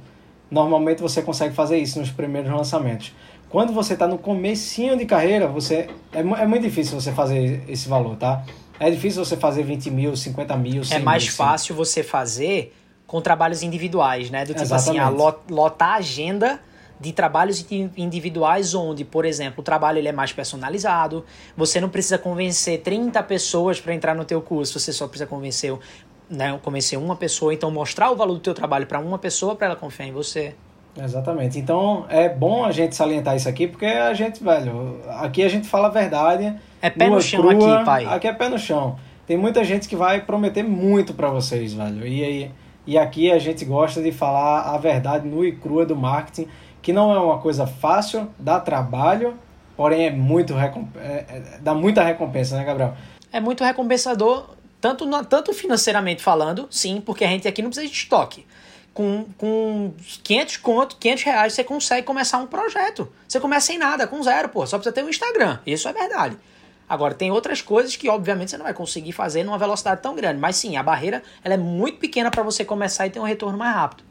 normalmente você consegue fazer isso nos primeiros lançamentos. Quando você está no comecinho de carreira, você é, é muito difícil você fazer esse valor, tá? É difícil você fazer 20 mil, 50 mil, 100 É mais mil, fácil você fazer com trabalhos individuais, né? Do tipo Exatamente. assim, a lotar a agenda de trabalhos individuais onde, por exemplo, o trabalho ele é mais personalizado, você não precisa convencer 30 pessoas para entrar no teu curso, você só precisa convencer, né, convencer uma pessoa, então mostrar o valor do teu trabalho para uma pessoa para ela confiar em você. Exatamente. Então é bom a gente salientar isso aqui, porque a gente, velho, aqui a gente fala a verdade é pé no chão crua, aqui, pai. Aqui é pé no chão. Tem muita gente que vai prometer muito para vocês, velho. E, e, e aqui a gente gosta de falar a verdade nua e crua do marketing, que não é uma coisa fácil, dá trabalho, porém é muito é, é, dá muita recompensa, né, Gabriel? É muito recompensador, tanto, tanto financeiramente falando, sim, porque a gente aqui não precisa de estoque com, com 500 conto, 500 reais, você consegue começar um projeto. Você começa sem nada, com zero, pô. Só precisa ter um Instagram. Isso é verdade. Agora, tem outras coisas que, obviamente, você não vai conseguir fazer numa velocidade tão grande. Mas sim, a barreira ela é muito pequena para você começar e ter um retorno mais rápido.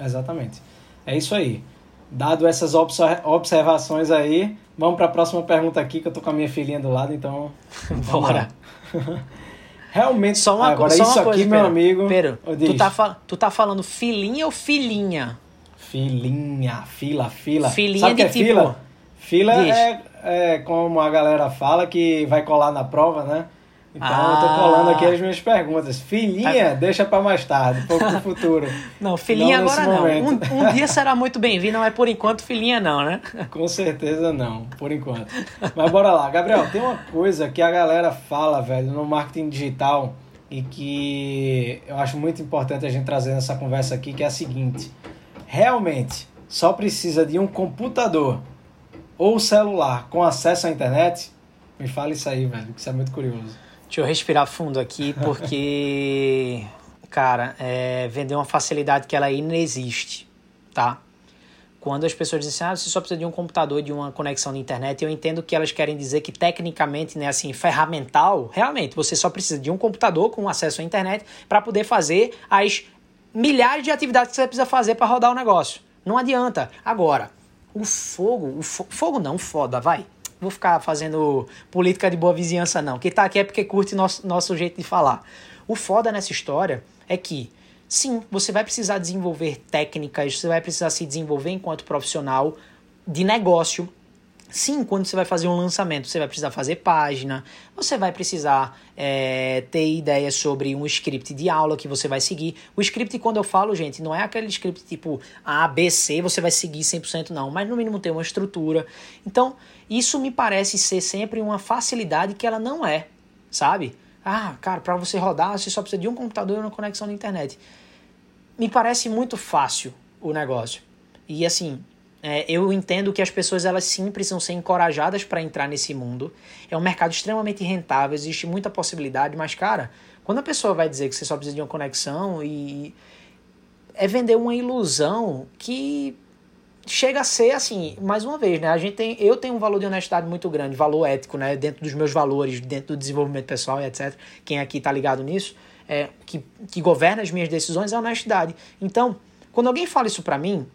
Exatamente. É isso aí. Dado essas observações aí, vamos para a próxima pergunta aqui, que eu tô com a minha filhinha do lado, então. Bora. Realmente, só uma, agora só isso uma coisa, aqui, meu amigo. Pedro, tu tá, tu tá falando filhinha ou filhinha? Filhinha, fila, fila. Filhinha Sabe de que é tipo... fila? Fila é, é como a galera fala que vai colar na prova, né? Então ah. eu tô colando aqui as minhas perguntas. Filhinha, tá. deixa para mais tarde, pouco no futuro. Não, filhinha não agora não. Um, um, dia será muito bem-vindo, mas por enquanto filhinha não, né? Com certeza não, por enquanto. Mas bora lá. Gabriel, tem uma coisa que a galera fala, velho, no marketing digital e que eu acho muito importante a gente trazer nessa conversa aqui, que é a seguinte. Realmente, só precisa de um computador ou celular com acesso à internet? Me fala isso aí, velho, que isso é muito curioso. Deixa eu respirar fundo aqui, porque, cara, é, vender uma facilidade que ela ainda existe, tá? Quando as pessoas dizem assim, ah, você só precisa de um computador, de uma conexão de internet, eu entendo que elas querem dizer que tecnicamente, né, assim, ferramental, realmente, você só precisa de um computador com acesso à internet para poder fazer as milhares de atividades que você precisa fazer para rodar o negócio. Não adianta. Agora, o fogo, o fo fogo não, foda, vai vou ficar fazendo política de boa vizinhança, não. Quem tá aqui é porque curte nosso, nosso jeito de falar. O foda nessa história é que, sim, você vai precisar desenvolver técnicas, você vai precisar se desenvolver enquanto profissional de negócio. Sim, quando você vai fazer um lançamento, você vai precisar fazer página, você vai precisar é, ter ideias sobre um script de aula que você vai seguir. O script, quando eu falo, gente, não é aquele script tipo A, B, C, você vai seguir 100%, não, mas no mínimo ter uma estrutura. Então, isso me parece ser sempre uma facilidade que ela não é, sabe? Ah, cara, para você rodar, você só precisa de um computador e uma conexão na internet. Me parece muito fácil o negócio. E assim, é, eu entendo que as pessoas elas sim precisam ser encorajadas para entrar nesse mundo. É um mercado extremamente rentável, existe muita possibilidade, mas cara, quando a pessoa vai dizer que você só precisa de uma conexão e é vender uma ilusão que chega a ser assim, mais uma vez, né? A gente tem, eu tenho um valor de honestidade muito grande, valor ético, né? Dentro dos meus valores, dentro do desenvolvimento pessoal e etc. Quem aqui tá ligado nisso, é que, que governa as minhas decisões é a honestidade. Então, quando alguém fala isso para mim,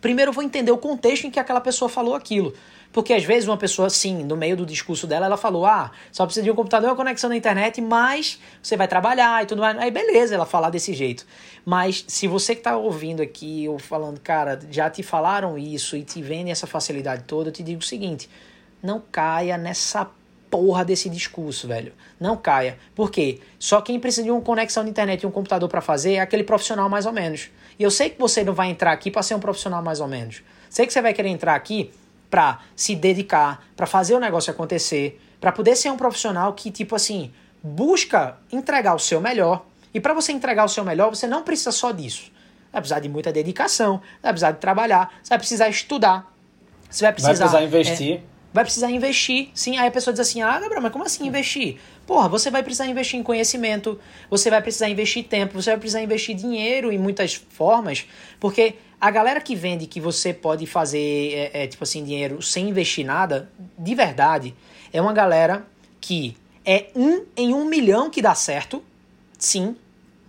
primeiro eu vou entender o contexto em que aquela pessoa falou aquilo. Porque às vezes uma pessoa, assim, no meio do discurso dela, ela falou: ah, só precisa de um computador e uma conexão na internet, mas você vai trabalhar e tudo mais. Aí beleza ela falar desse jeito. Mas se você que tá ouvindo aqui ou falando, cara, já te falaram isso e te vendem essa facilidade toda, eu te digo o seguinte: não caia nessa porra desse discurso, velho. Não caia. Por quê? Só quem precisa de uma conexão na internet e um computador para fazer é aquele profissional mais ou menos. E eu sei que você não vai entrar aqui para ser um profissional mais ou menos. Sei que você vai querer entrar aqui para se dedicar, para fazer o negócio acontecer, para poder ser um profissional que tipo assim, busca entregar o seu melhor. E para você entregar o seu melhor, você não precisa só disso. Vai precisar de muita dedicação, vai precisar de trabalhar, você vai precisar estudar. Você vai precisar, vai precisar investir. É, vai precisar investir. Sim, aí a pessoa diz assim: "Ah, Gabriel, mas como assim investir?" Porra, você vai precisar investir em conhecimento, você vai precisar investir tempo, você vai precisar investir dinheiro em muitas formas, porque a galera que vende que você pode fazer, é, é, tipo assim, dinheiro sem investir nada, de verdade, é uma galera que é um em um milhão que dá certo, sim,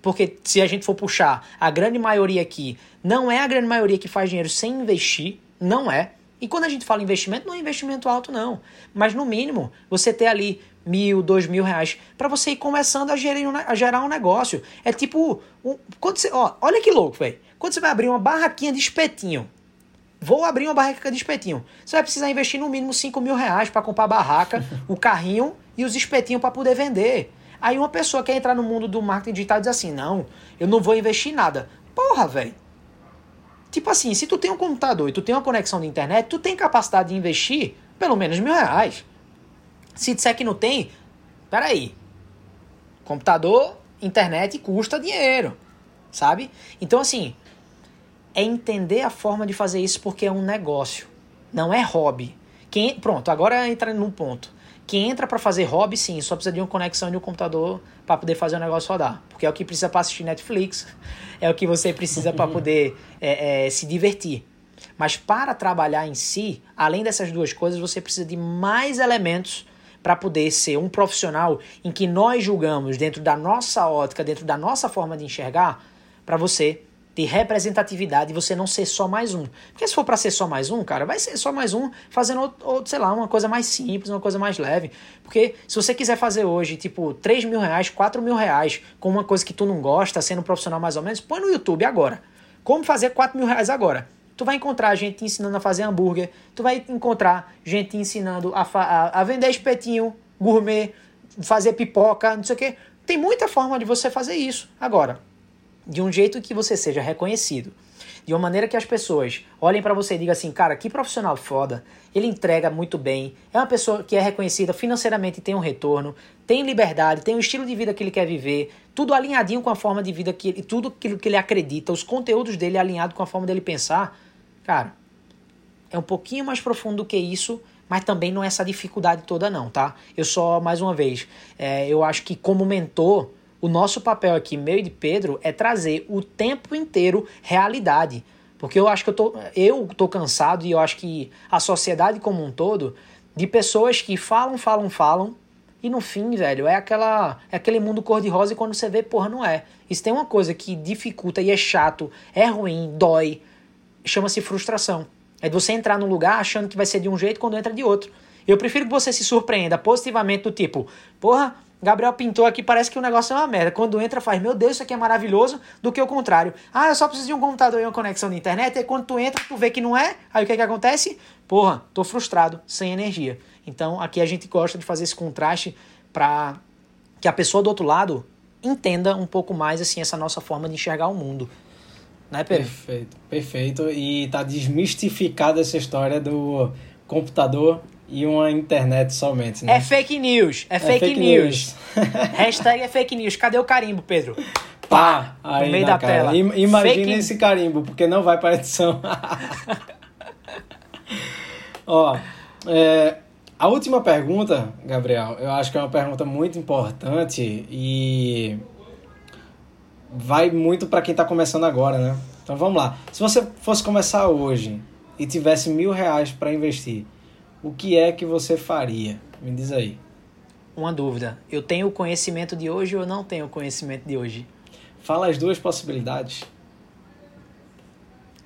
porque se a gente for puxar, a grande maioria aqui não é a grande maioria que faz dinheiro sem investir, não é. E quando a gente fala investimento, não é investimento alto, não. Mas no mínimo, você ter ali mil, dois mil reais para você ir começando a gerar, a gerar um negócio. É tipo. Um, quando você, ó, olha que louco, velho. Quando você vai abrir uma barraquinha de espetinho. Vou abrir uma barraca de espetinho. Você vai precisar investir no mínimo 5 mil reais para comprar a barraca, o carrinho e os espetinhos para poder vender. Aí uma pessoa quer entrar no mundo do marketing digital e diz assim: não, eu não vou investir em nada. Porra, velho. Tipo assim, se tu tem um computador e tu tem uma conexão de internet, tu tem capacidade de investir pelo menos mil reais. Se disser que não tem, peraí. Computador, internet custa dinheiro, sabe? Então, assim, é entender a forma de fazer isso porque é um negócio, não é hobby. Quem, pronto, agora entra num ponto. Quem entra para fazer hobby, sim, só precisa de uma conexão de um computador para poder fazer o negócio rodar. Porque é o que precisa para assistir Netflix, é o que você precisa para poder é, é, se divertir. Mas para trabalhar em si, além dessas duas coisas, você precisa de mais elementos para poder ser um profissional em que nós julgamos dentro da nossa ótica, dentro da nossa forma de enxergar, para você ter representatividade você não ser só mais um. Porque se for para ser só mais um, cara, vai ser só mais um fazendo, ou, sei lá, uma coisa mais simples, uma coisa mais leve. Porque se você quiser fazer hoje, tipo, 3 mil reais, 4 mil reais com uma coisa que tu não gosta, sendo um profissional mais ou menos, põe no YouTube agora. Como fazer 4 mil reais agora? Tu vai encontrar gente ensinando a fazer hambúrguer, tu vai encontrar gente ensinando a, a, a vender espetinho, gourmet, fazer pipoca, não sei o quê. Tem muita forma de você fazer isso. Agora, de um jeito que você seja reconhecido. De uma maneira que as pessoas olhem para você e digam assim, cara, que profissional foda, ele entrega muito bem, é uma pessoa que é reconhecida financeiramente tem um retorno, tem liberdade, tem o estilo de vida que ele quer viver, tudo alinhadinho com a forma de vida que ele, tudo aquilo que ele acredita, os conteúdos dele alinhado com a forma dele pensar. Cara, é um pouquinho mais profundo do que isso, mas também não é essa dificuldade toda não, tá? Eu só, mais uma vez, é, eu acho que como mentor, o nosso papel aqui, meu e de Pedro, é trazer o tempo inteiro realidade. Porque eu acho que eu tô, eu tô cansado e eu acho que a sociedade como um todo, de pessoas que falam, falam, falam, e no fim, velho, é aquela é aquele mundo cor-de-rosa e quando você vê, porra, não é. Isso tem uma coisa que dificulta e é chato, é ruim, dói, chama-se frustração. É de você entrar num lugar achando que vai ser de um jeito quando entra de outro. Eu prefiro que você se surpreenda positivamente do tipo, porra, Gabriel pintou aqui, parece que o negócio é uma merda. Quando entra, faz, meu Deus, isso aqui é maravilhoso, do que o contrário. Ah, eu só preciso de um computador e uma conexão de internet. E quando tu entra, tu vê que não é. Aí o que que acontece? Porra, tô frustrado, sem energia. Então aqui a gente gosta de fazer esse contraste para que a pessoa do outro lado entenda um pouco mais assim essa nossa forma de enxergar o mundo. Né, Pedro? Perfeito, perfeito. E tá desmistificada essa história do computador e uma internet somente, né? É fake news, é, é fake, fake, news. news. Hashtag é fake news. Cadê o carimbo, Pedro? Pá, no meio da cara. tela. Imagina fake... esse carimbo, porque não vai para edição. Ó, é, a última pergunta, Gabriel, eu acho que é uma pergunta muito importante e vai muito para quem está começando agora, né? Então vamos lá. Se você fosse começar hoje e tivesse mil reais para investir, o que é que você faria? Me diz aí. Uma dúvida. Eu tenho o conhecimento de hoje ou não tenho o conhecimento de hoje? Fala as duas possibilidades.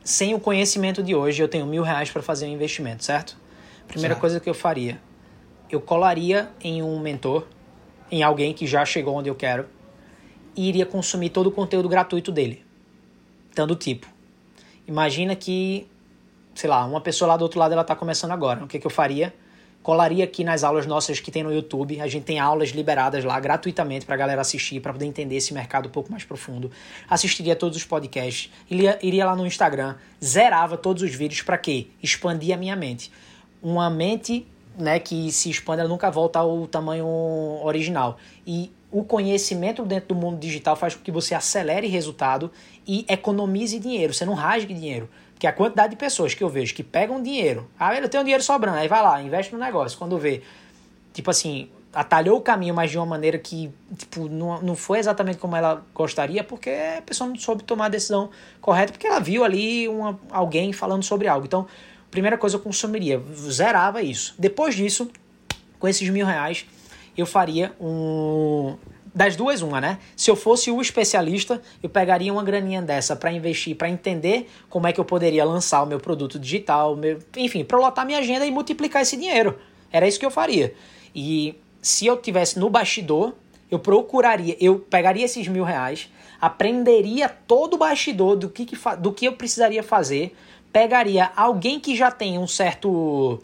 Sem o conhecimento de hoje, eu tenho mil reais para fazer um investimento, certo? Primeira certo. coisa que eu faria, eu colaria em um mentor, em alguém que já chegou onde eu quero, e iria consumir todo o conteúdo gratuito dele. Dando tipo. Imagina que sei lá, uma pessoa lá do outro lado ela está começando agora. O que, que eu faria? Colaria aqui nas aulas nossas que tem no YouTube. A gente tem aulas liberadas lá gratuitamente para a galera assistir, para poder entender esse mercado um pouco mais profundo. Assistiria todos os podcasts, iria, iria lá no Instagram, zerava todos os vídeos para quê? Expandir a minha mente. Uma mente né, que se expande, ela nunca volta ao tamanho original. E o conhecimento dentro do mundo digital faz com que você acelere resultado e economize dinheiro. Você não rasgue dinheiro. Porque a quantidade de pessoas que eu vejo que pegam dinheiro, ah, eu tenho dinheiro sobrando, aí vai lá, investe no negócio. Quando vê, tipo assim, atalhou o caminho, mas de uma maneira que tipo, não, não foi exatamente como ela gostaria, porque a pessoa não soube tomar a decisão correta, porque ela viu ali uma, alguém falando sobre algo. Então, primeira coisa eu consumiria, zerava isso. Depois disso, com esses mil reais, eu faria um das duas, uma, né? Se eu fosse o especialista, eu pegaria uma graninha dessa para investir, para entender como é que eu poderia lançar o meu produto digital, meu, enfim, para lotar minha agenda e multiplicar esse dinheiro. Era isso que eu faria. E se eu tivesse no bastidor, eu procuraria, eu pegaria esses mil reais, aprenderia todo o bastidor do que, que do que eu precisaria fazer, pegaria alguém que já tem um certo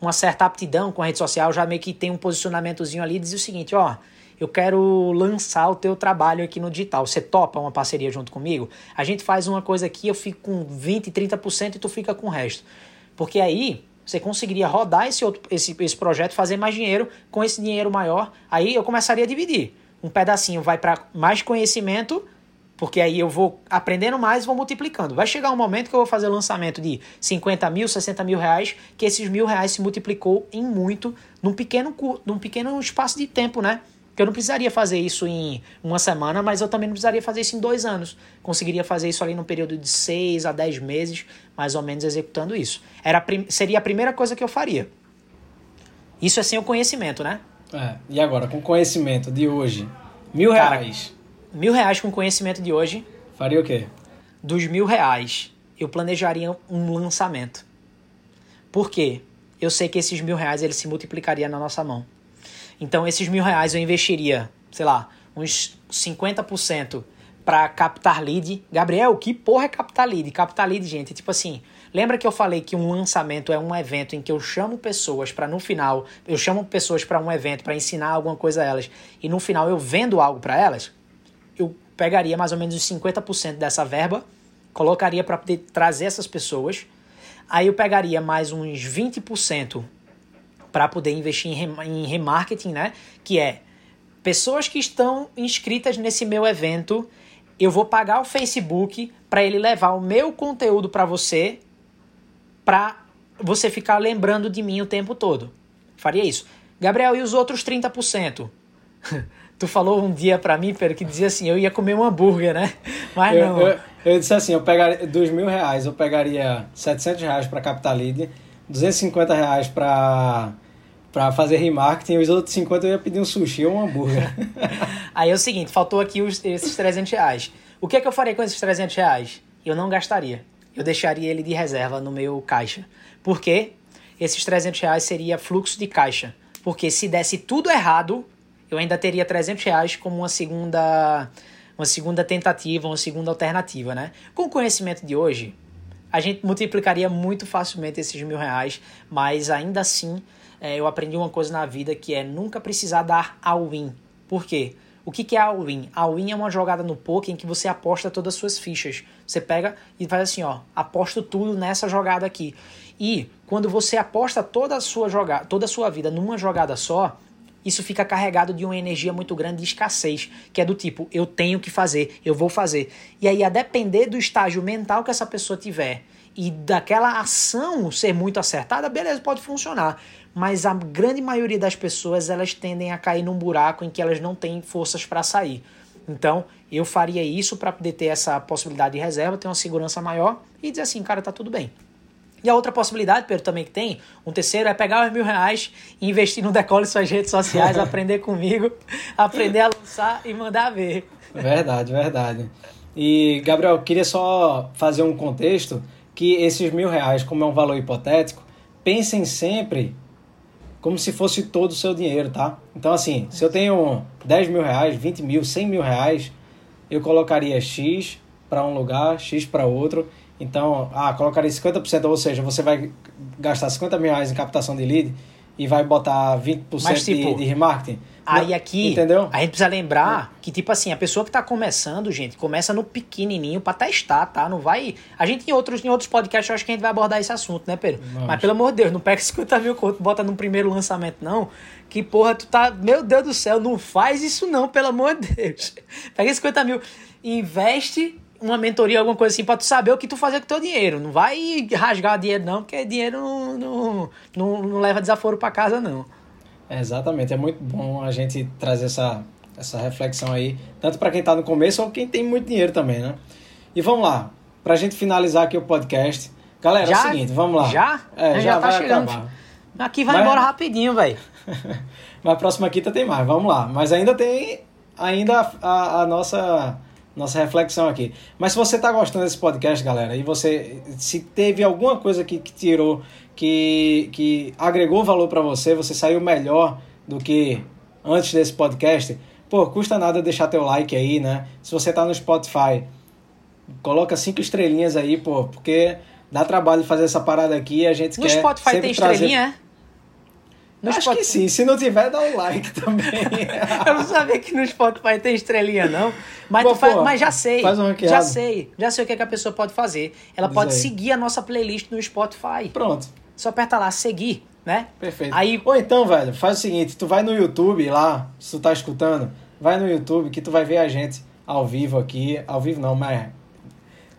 uma certa aptidão com a rede social, já meio que tem um posicionamentozinho ali, dizia o seguinte, ó, eu quero lançar o teu trabalho aqui no digital. Você topa uma parceria junto comigo? A gente faz uma coisa aqui, eu fico com 20, 30% e tu fica com o resto. Porque aí você conseguiria rodar esse, outro, esse, esse projeto, fazer mais dinheiro, com esse dinheiro maior, aí eu começaria a dividir. Um pedacinho vai para mais conhecimento, porque aí eu vou aprendendo mais vou multiplicando. Vai chegar um momento que eu vou fazer lançamento de 50 mil, 60 mil reais, que esses mil reais se multiplicou em muito num pequeno, num pequeno espaço de tempo, né? Porque eu não precisaria fazer isso em uma semana, mas eu também não precisaria fazer isso em dois anos. Conseguiria fazer isso ali num período de seis a dez meses, mais ou menos executando isso. Era, seria a primeira coisa que eu faria. Isso é sem o conhecimento, né? É, e agora, com o conhecimento de hoje, mil reais. Cara, mil reais com o conhecimento de hoje. Faria o quê? Dos mil reais, eu planejaria um lançamento. Por quê? Eu sei que esses mil reais eles se multiplicariam na nossa mão. Então, esses mil reais eu investiria, sei lá, uns 50% para captar lead. Gabriel, que porra é captar lead? Captar lead, gente, tipo assim, lembra que eu falei que um lançamento é um evento em que eu chamo pessoas para no final, eu chamo pessoas para um evento para ensinar alguma coisa a elas e no final eu vendo algo para elas? Eu pegaria mais ou menos os 50% dessa verba, colocaria para trazer essas pessoas. Aí eu pegaria mais uns 20% para poder investir em remarketing, né? Que é pessoas que estão inscritas nesse meu evento, eu vou pagar o Facebook para ele levar o meu conteúdo para você, para você ficar lembrando de mim o tempo todo. Faria isso. Gabriel, e os outros 30%? tu falou um dia para mim, Pedro, que dizia assim, eu ia comer um hambúrguer, né? Mas eu, não. Eu, eu, disse assim, eu pegaria dos mil reais, eu pegaria 700 reais para captar lead, 250 reais para para fazer remarketing, e os outros 50 eu ia pedir um sushi ou um hambúrguer. Aí é o seguinte, faltou aqui os, esses 300 reais. O que é que eu faria com esses 300 reais? Eu não gastaria. Eu deixaria ele de reserva no meu caixa. Por quê? Esses 300 reais seria fluxo de caixa. Porque se desse tudo errado, eu ainda teria 300 reais como uma segunda, uma segunda tentativa, uma segunda alternativa, né? Com o conhecimento de hoje, a gente multiplicaria muito facilmente esses mil reais, mas ainda assim é, eu aprendi uma coisa na vida que é nunca precisar dar all-in. Por quê? O que, que é all-in? All-in é uma jogada no poker em que você aposta todas as suas fichas. Você pega e faz assim, ó, aposto tudo nessa jogada aqui. E quando você aposta toda a sua jogada, toda a sua vida numa jogada só, isso fica carregado de uma energia muito grande de escassez, que é do tipo, eu tenho que fazer, eu vou fazer. E aí, a depender do estágio mental que essa pessoa tiver e daquela ação ser muito acertada, beleza, pode funcionar. Mas a grande maioria das pessoas, elas tendem a cair num buraco em que elas não têm forças para sair. Então, eu faria isso para poder ter essa possibilidade de reserva, ter uma segurança maior e dizer assim, cara, tá tudo bem. E a outra possibilidade, Pedro, também que tem, um terceiro, é pegar os mil reais e investir no Decole suas redes sociais, aprender comigo, aprender a lançar e mandar ver. Verdade, verdade. E, Gabriel, queria só fazer um contexto que esses mil reais, como é um valor hipotético, pensem sempre como se fosse todo o seu dinheiro, tá? Então, assim, se eu tenho 10 mil reais, 20 mil, 100 mil reais, eu colocaria X para um lugar, X para outro então, ah, colocaria 50%, ou seja, você vai gastar 50 mil reais em captação de lead e vai botar 20% Mas, tipo, de, de remarketing. Aí aqui, Entendeu? a gente precisa lembrar é. que, tipo assim, a pessoa que está começando, gente, começa no pequenininho para testar, tá? Não vai... A gente em outros, em outros podcasts, eu acho que a gente vai abordar esse assunto, né, Pedro? Nossa. Mas, pelo amor de Deus, não pega 50 mil conto, bota no primeiro lançamento, não. Que, porra, tu tá... Meu Deus do céu, não faz isso não, pelo amor de Deus. Pega 50 mil, investe uma mentoria, alguma coisa assim, pra tu saber o que tu fazer com o teu dinheiro. Não vai rasgar dinheiro, não, porque dinheiro não, não, não, não leva desaforo para casa, não. É, exatamente, é muito bom a gente trazer essa, essa reflexão aí, tanto para quem tá no começo ou quem tem muito dinheiro também, né? E vamos lá, pra gente finalizar aqui o podcast. Galera, já? é o seguinte, vamos lá. Já? É, já, já tá chegando. Acabar. Aqui vai Mas... embora rapidinho, velho. Mas a próxima quinta tem mais, vamos lá. Mas ainda tem ainda a, a nossa nossa reflexão aqui. Mas se você está gostando desse podcast, galera, e você se teve alguma coisa que, que tirou, que, que agregou valor para você, você saiu melhor do que antes desse podcast, pô, custa nada deixar teu like aí, né? Se você está no Spotify, coloca cinco estrelinhas aí, pô, porque dá trabalho fazer essa parada aqui, a gente no quer No Spotify tem trazer... estrelinha, é? No Acho Spotify... que sim, se não tiver, dá um like também. eu não sabia que no Spotify tem estrelinha, não. Mas, faz, mas já sei. Faz um já sei. Já sei o que, é que a pessoa pode fazer. Ela Diz pode aí. seguir a nossa playlist no Spotify. Pronto. Só aperta lá, seguir, né? Perfeito. Aí... Ou então, velho, faz o seguinte, tu vai no YouTube lá, se tu tá escutando, vai no YouTube que tu vai ver a gente ao vivo aqui. Ao vivo não, mas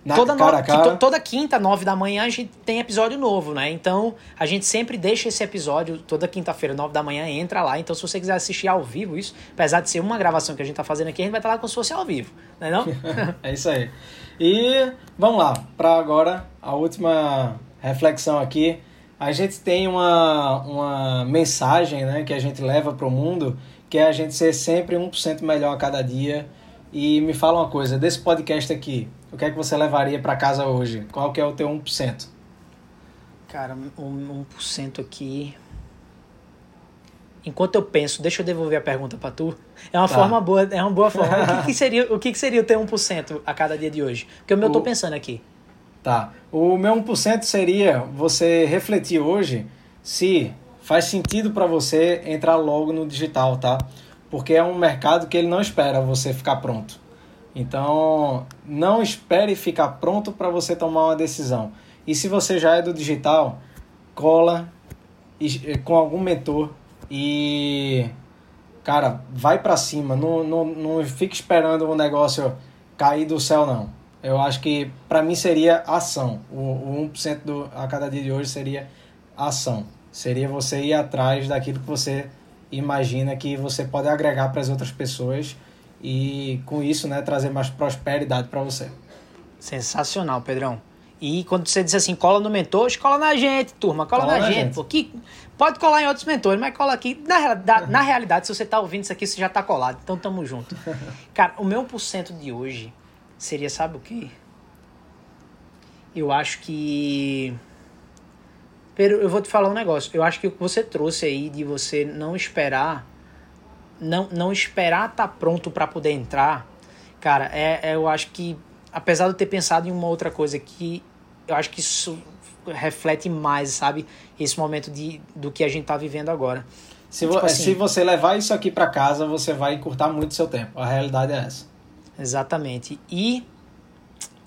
na, toda, cara, no... cara. toda quinta, nove da manhã, a gente tem episódio novo, né? Então, a gente sempre deixa esse episódio toda quinta-feira, nove da manhã, entra lá. Então, se você quiser assistir ao vivo isso, apesar de ser uma gravação que a gente tá fazendo aqui, a gente vai estar lá como se fosse ao vivo, né não? é isso aí. E vamos lá, para agora a última reflexão aqui. A gente tem uma, uma mensagem né, que a gente leva para o mundo, que é a gente ser sempre 1% melhor a cada dia. E me fala uma coisa, desse podcast aqui, o que é que você levaria para casa hoje? Qual que é o teu 1%? Cara, um 1% aqui. Enquanto eu penso, deixa eu devolver a pergunta para tu. É uma tá. forma boa, é uma boa forma. o que, que, seria, o que, que seria o teu 1% a cada dia de hoje? Porque o meu o... eu tô pensando aqui. Tá. O meu 1% seria você refletir hoje se faz sentido para você entrar logo no digital, tá? Porque é um mercado que ele não espera você ficar pronto. Então, não espere ficar pronto para você tomar uma decisão. E se você já é do digital, cola com algum mentor e cara, vai para cima, não, não, não fique esperando o negócio cair do céu não. Eu acho que para mim seria ação. O, o 1% do, a cada dia de hoje seria ação. Seria você ir atrás daquilo que você imagina que você pode agregar para as outras pessoas e com isso, né, trazer mais prosperidade para você. Sensacional, Pedrão. E quando você diz assim, cola no mentor, cola na gente, turma, cola, cola na, na, gente. gente. pode colar em outros mentores, mas cola aqui. Na, da, na realidade, se você está ouvindo isso aqui, você já está colado. Então tamo junto. Cara, o meu 1% de hoje seria, sabe o quê? Eu acho que. Pedro, eu vou te falar um negócio. Eu acho que o que você trouxe aí de você não esperar não, não esperar estar tá pronto para poder entrar, cara, é, é, eu acho que, apesar de eu ter pensado em uma outra coisa que eu acho que isso reflete mais, sabe, esse momento de, do que a gente tá vivendo agora. Se, tipo assim, se você levar isso aqui para casa, você vai encurtar muito seu tempo. A realidade é essa. Exatamente. E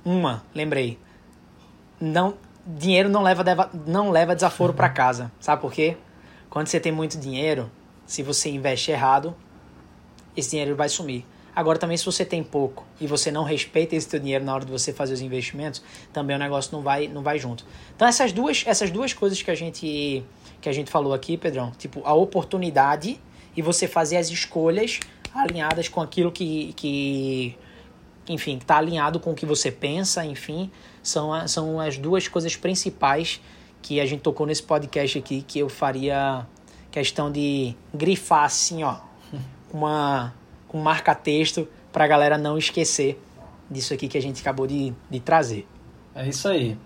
uma, lembrei. Não, dinheiro não leva, não leva desaforo para casa. Sabe por quê? Quando você tem muito dinheiro, se você investe errado, esse dinheiro vai sumir. Agora também se você tem pouco e você não respeita esse teu dinheiro na hora de você fazer os investimentos, também o negócio não vai não vai junto. Então essas duas essas duas coisas que a gente que a gente falou aqui, Pedrão, tipo a oportunidade e você fazer as escolhas alinhadas com aquilo que, que enfim, está alinhado com o que você pensa, enfim, são, são as duas coisas principais que a gente tocou nesse podcast aqui que eu faria questão de grifar assim, ó, uma com marca-texto para a galera não esquecer disso aqui que a gente acabou de, de trazer. É isso aí.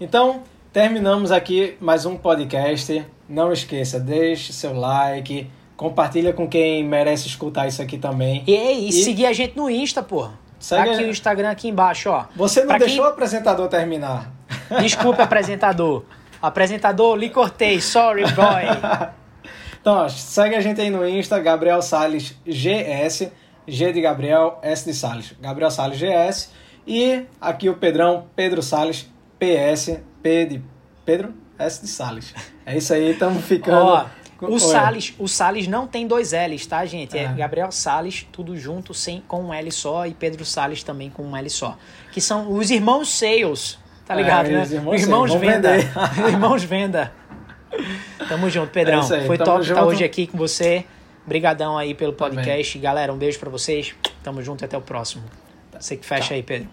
Então, terminamos aqui mais um podcast. Não esqueça, deixe seu like, compartilha com quem merece escutar isso aqui também. E, e, e... seguir a gente no Insta, porra. Segue tá aqui a... o Instagram aqui embaixo, ó. Você não pra deixou quem... o apresentador terminar. Desculpa, apresentador. Apresentador, lhe cortei. Sorry, boy. Então, ó, segue a gente aí no Insta, Gabriel Sales GS, G de Gabriel, S de Sales, Gabriel Sales GS. E aqui o Pedrão, Pedro Sales, PS, P de Pedro, S de Sales. É isso aí, estamos ficando. Ó, o Sales, o Sales não tem dois L's, tá, gente? É, é Gabriel Sales, tudo junto, sem, com um L só, e Pedro Sales também com um L só. Que são os irmãos Sales, tá ligado, é, né? Os irmãos, irmãos Venda. irmãos Venda. Tamo junto, Pedrão. É aí, Foi top estar hoje aqui com você. Brigadão aí pelo podcast. Também. Galera, um beijo para vocês. Tamo junto e até o próximo. Você que fecha Tchau. aí, Pedro.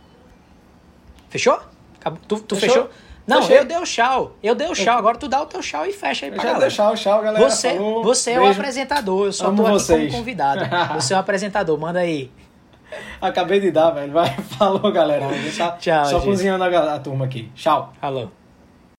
Fechou? Tu, tu fechou? fechou? Não, Fechei. eu dei o tchau. Eu dei o tchau. Agora tu dá o teu tchau e fecha aí pra já galera. Já tchau, galera. Você, Falou. você é o apresentador. Eu só Amo tô aqui vocês. como convidado. Você é o apresentador. Manda aí. Acabei de dar, velho. Vai. Falou, galera. Tá tchau, Só gente. cozinhando a, a turma aqui. Tchau. Falou.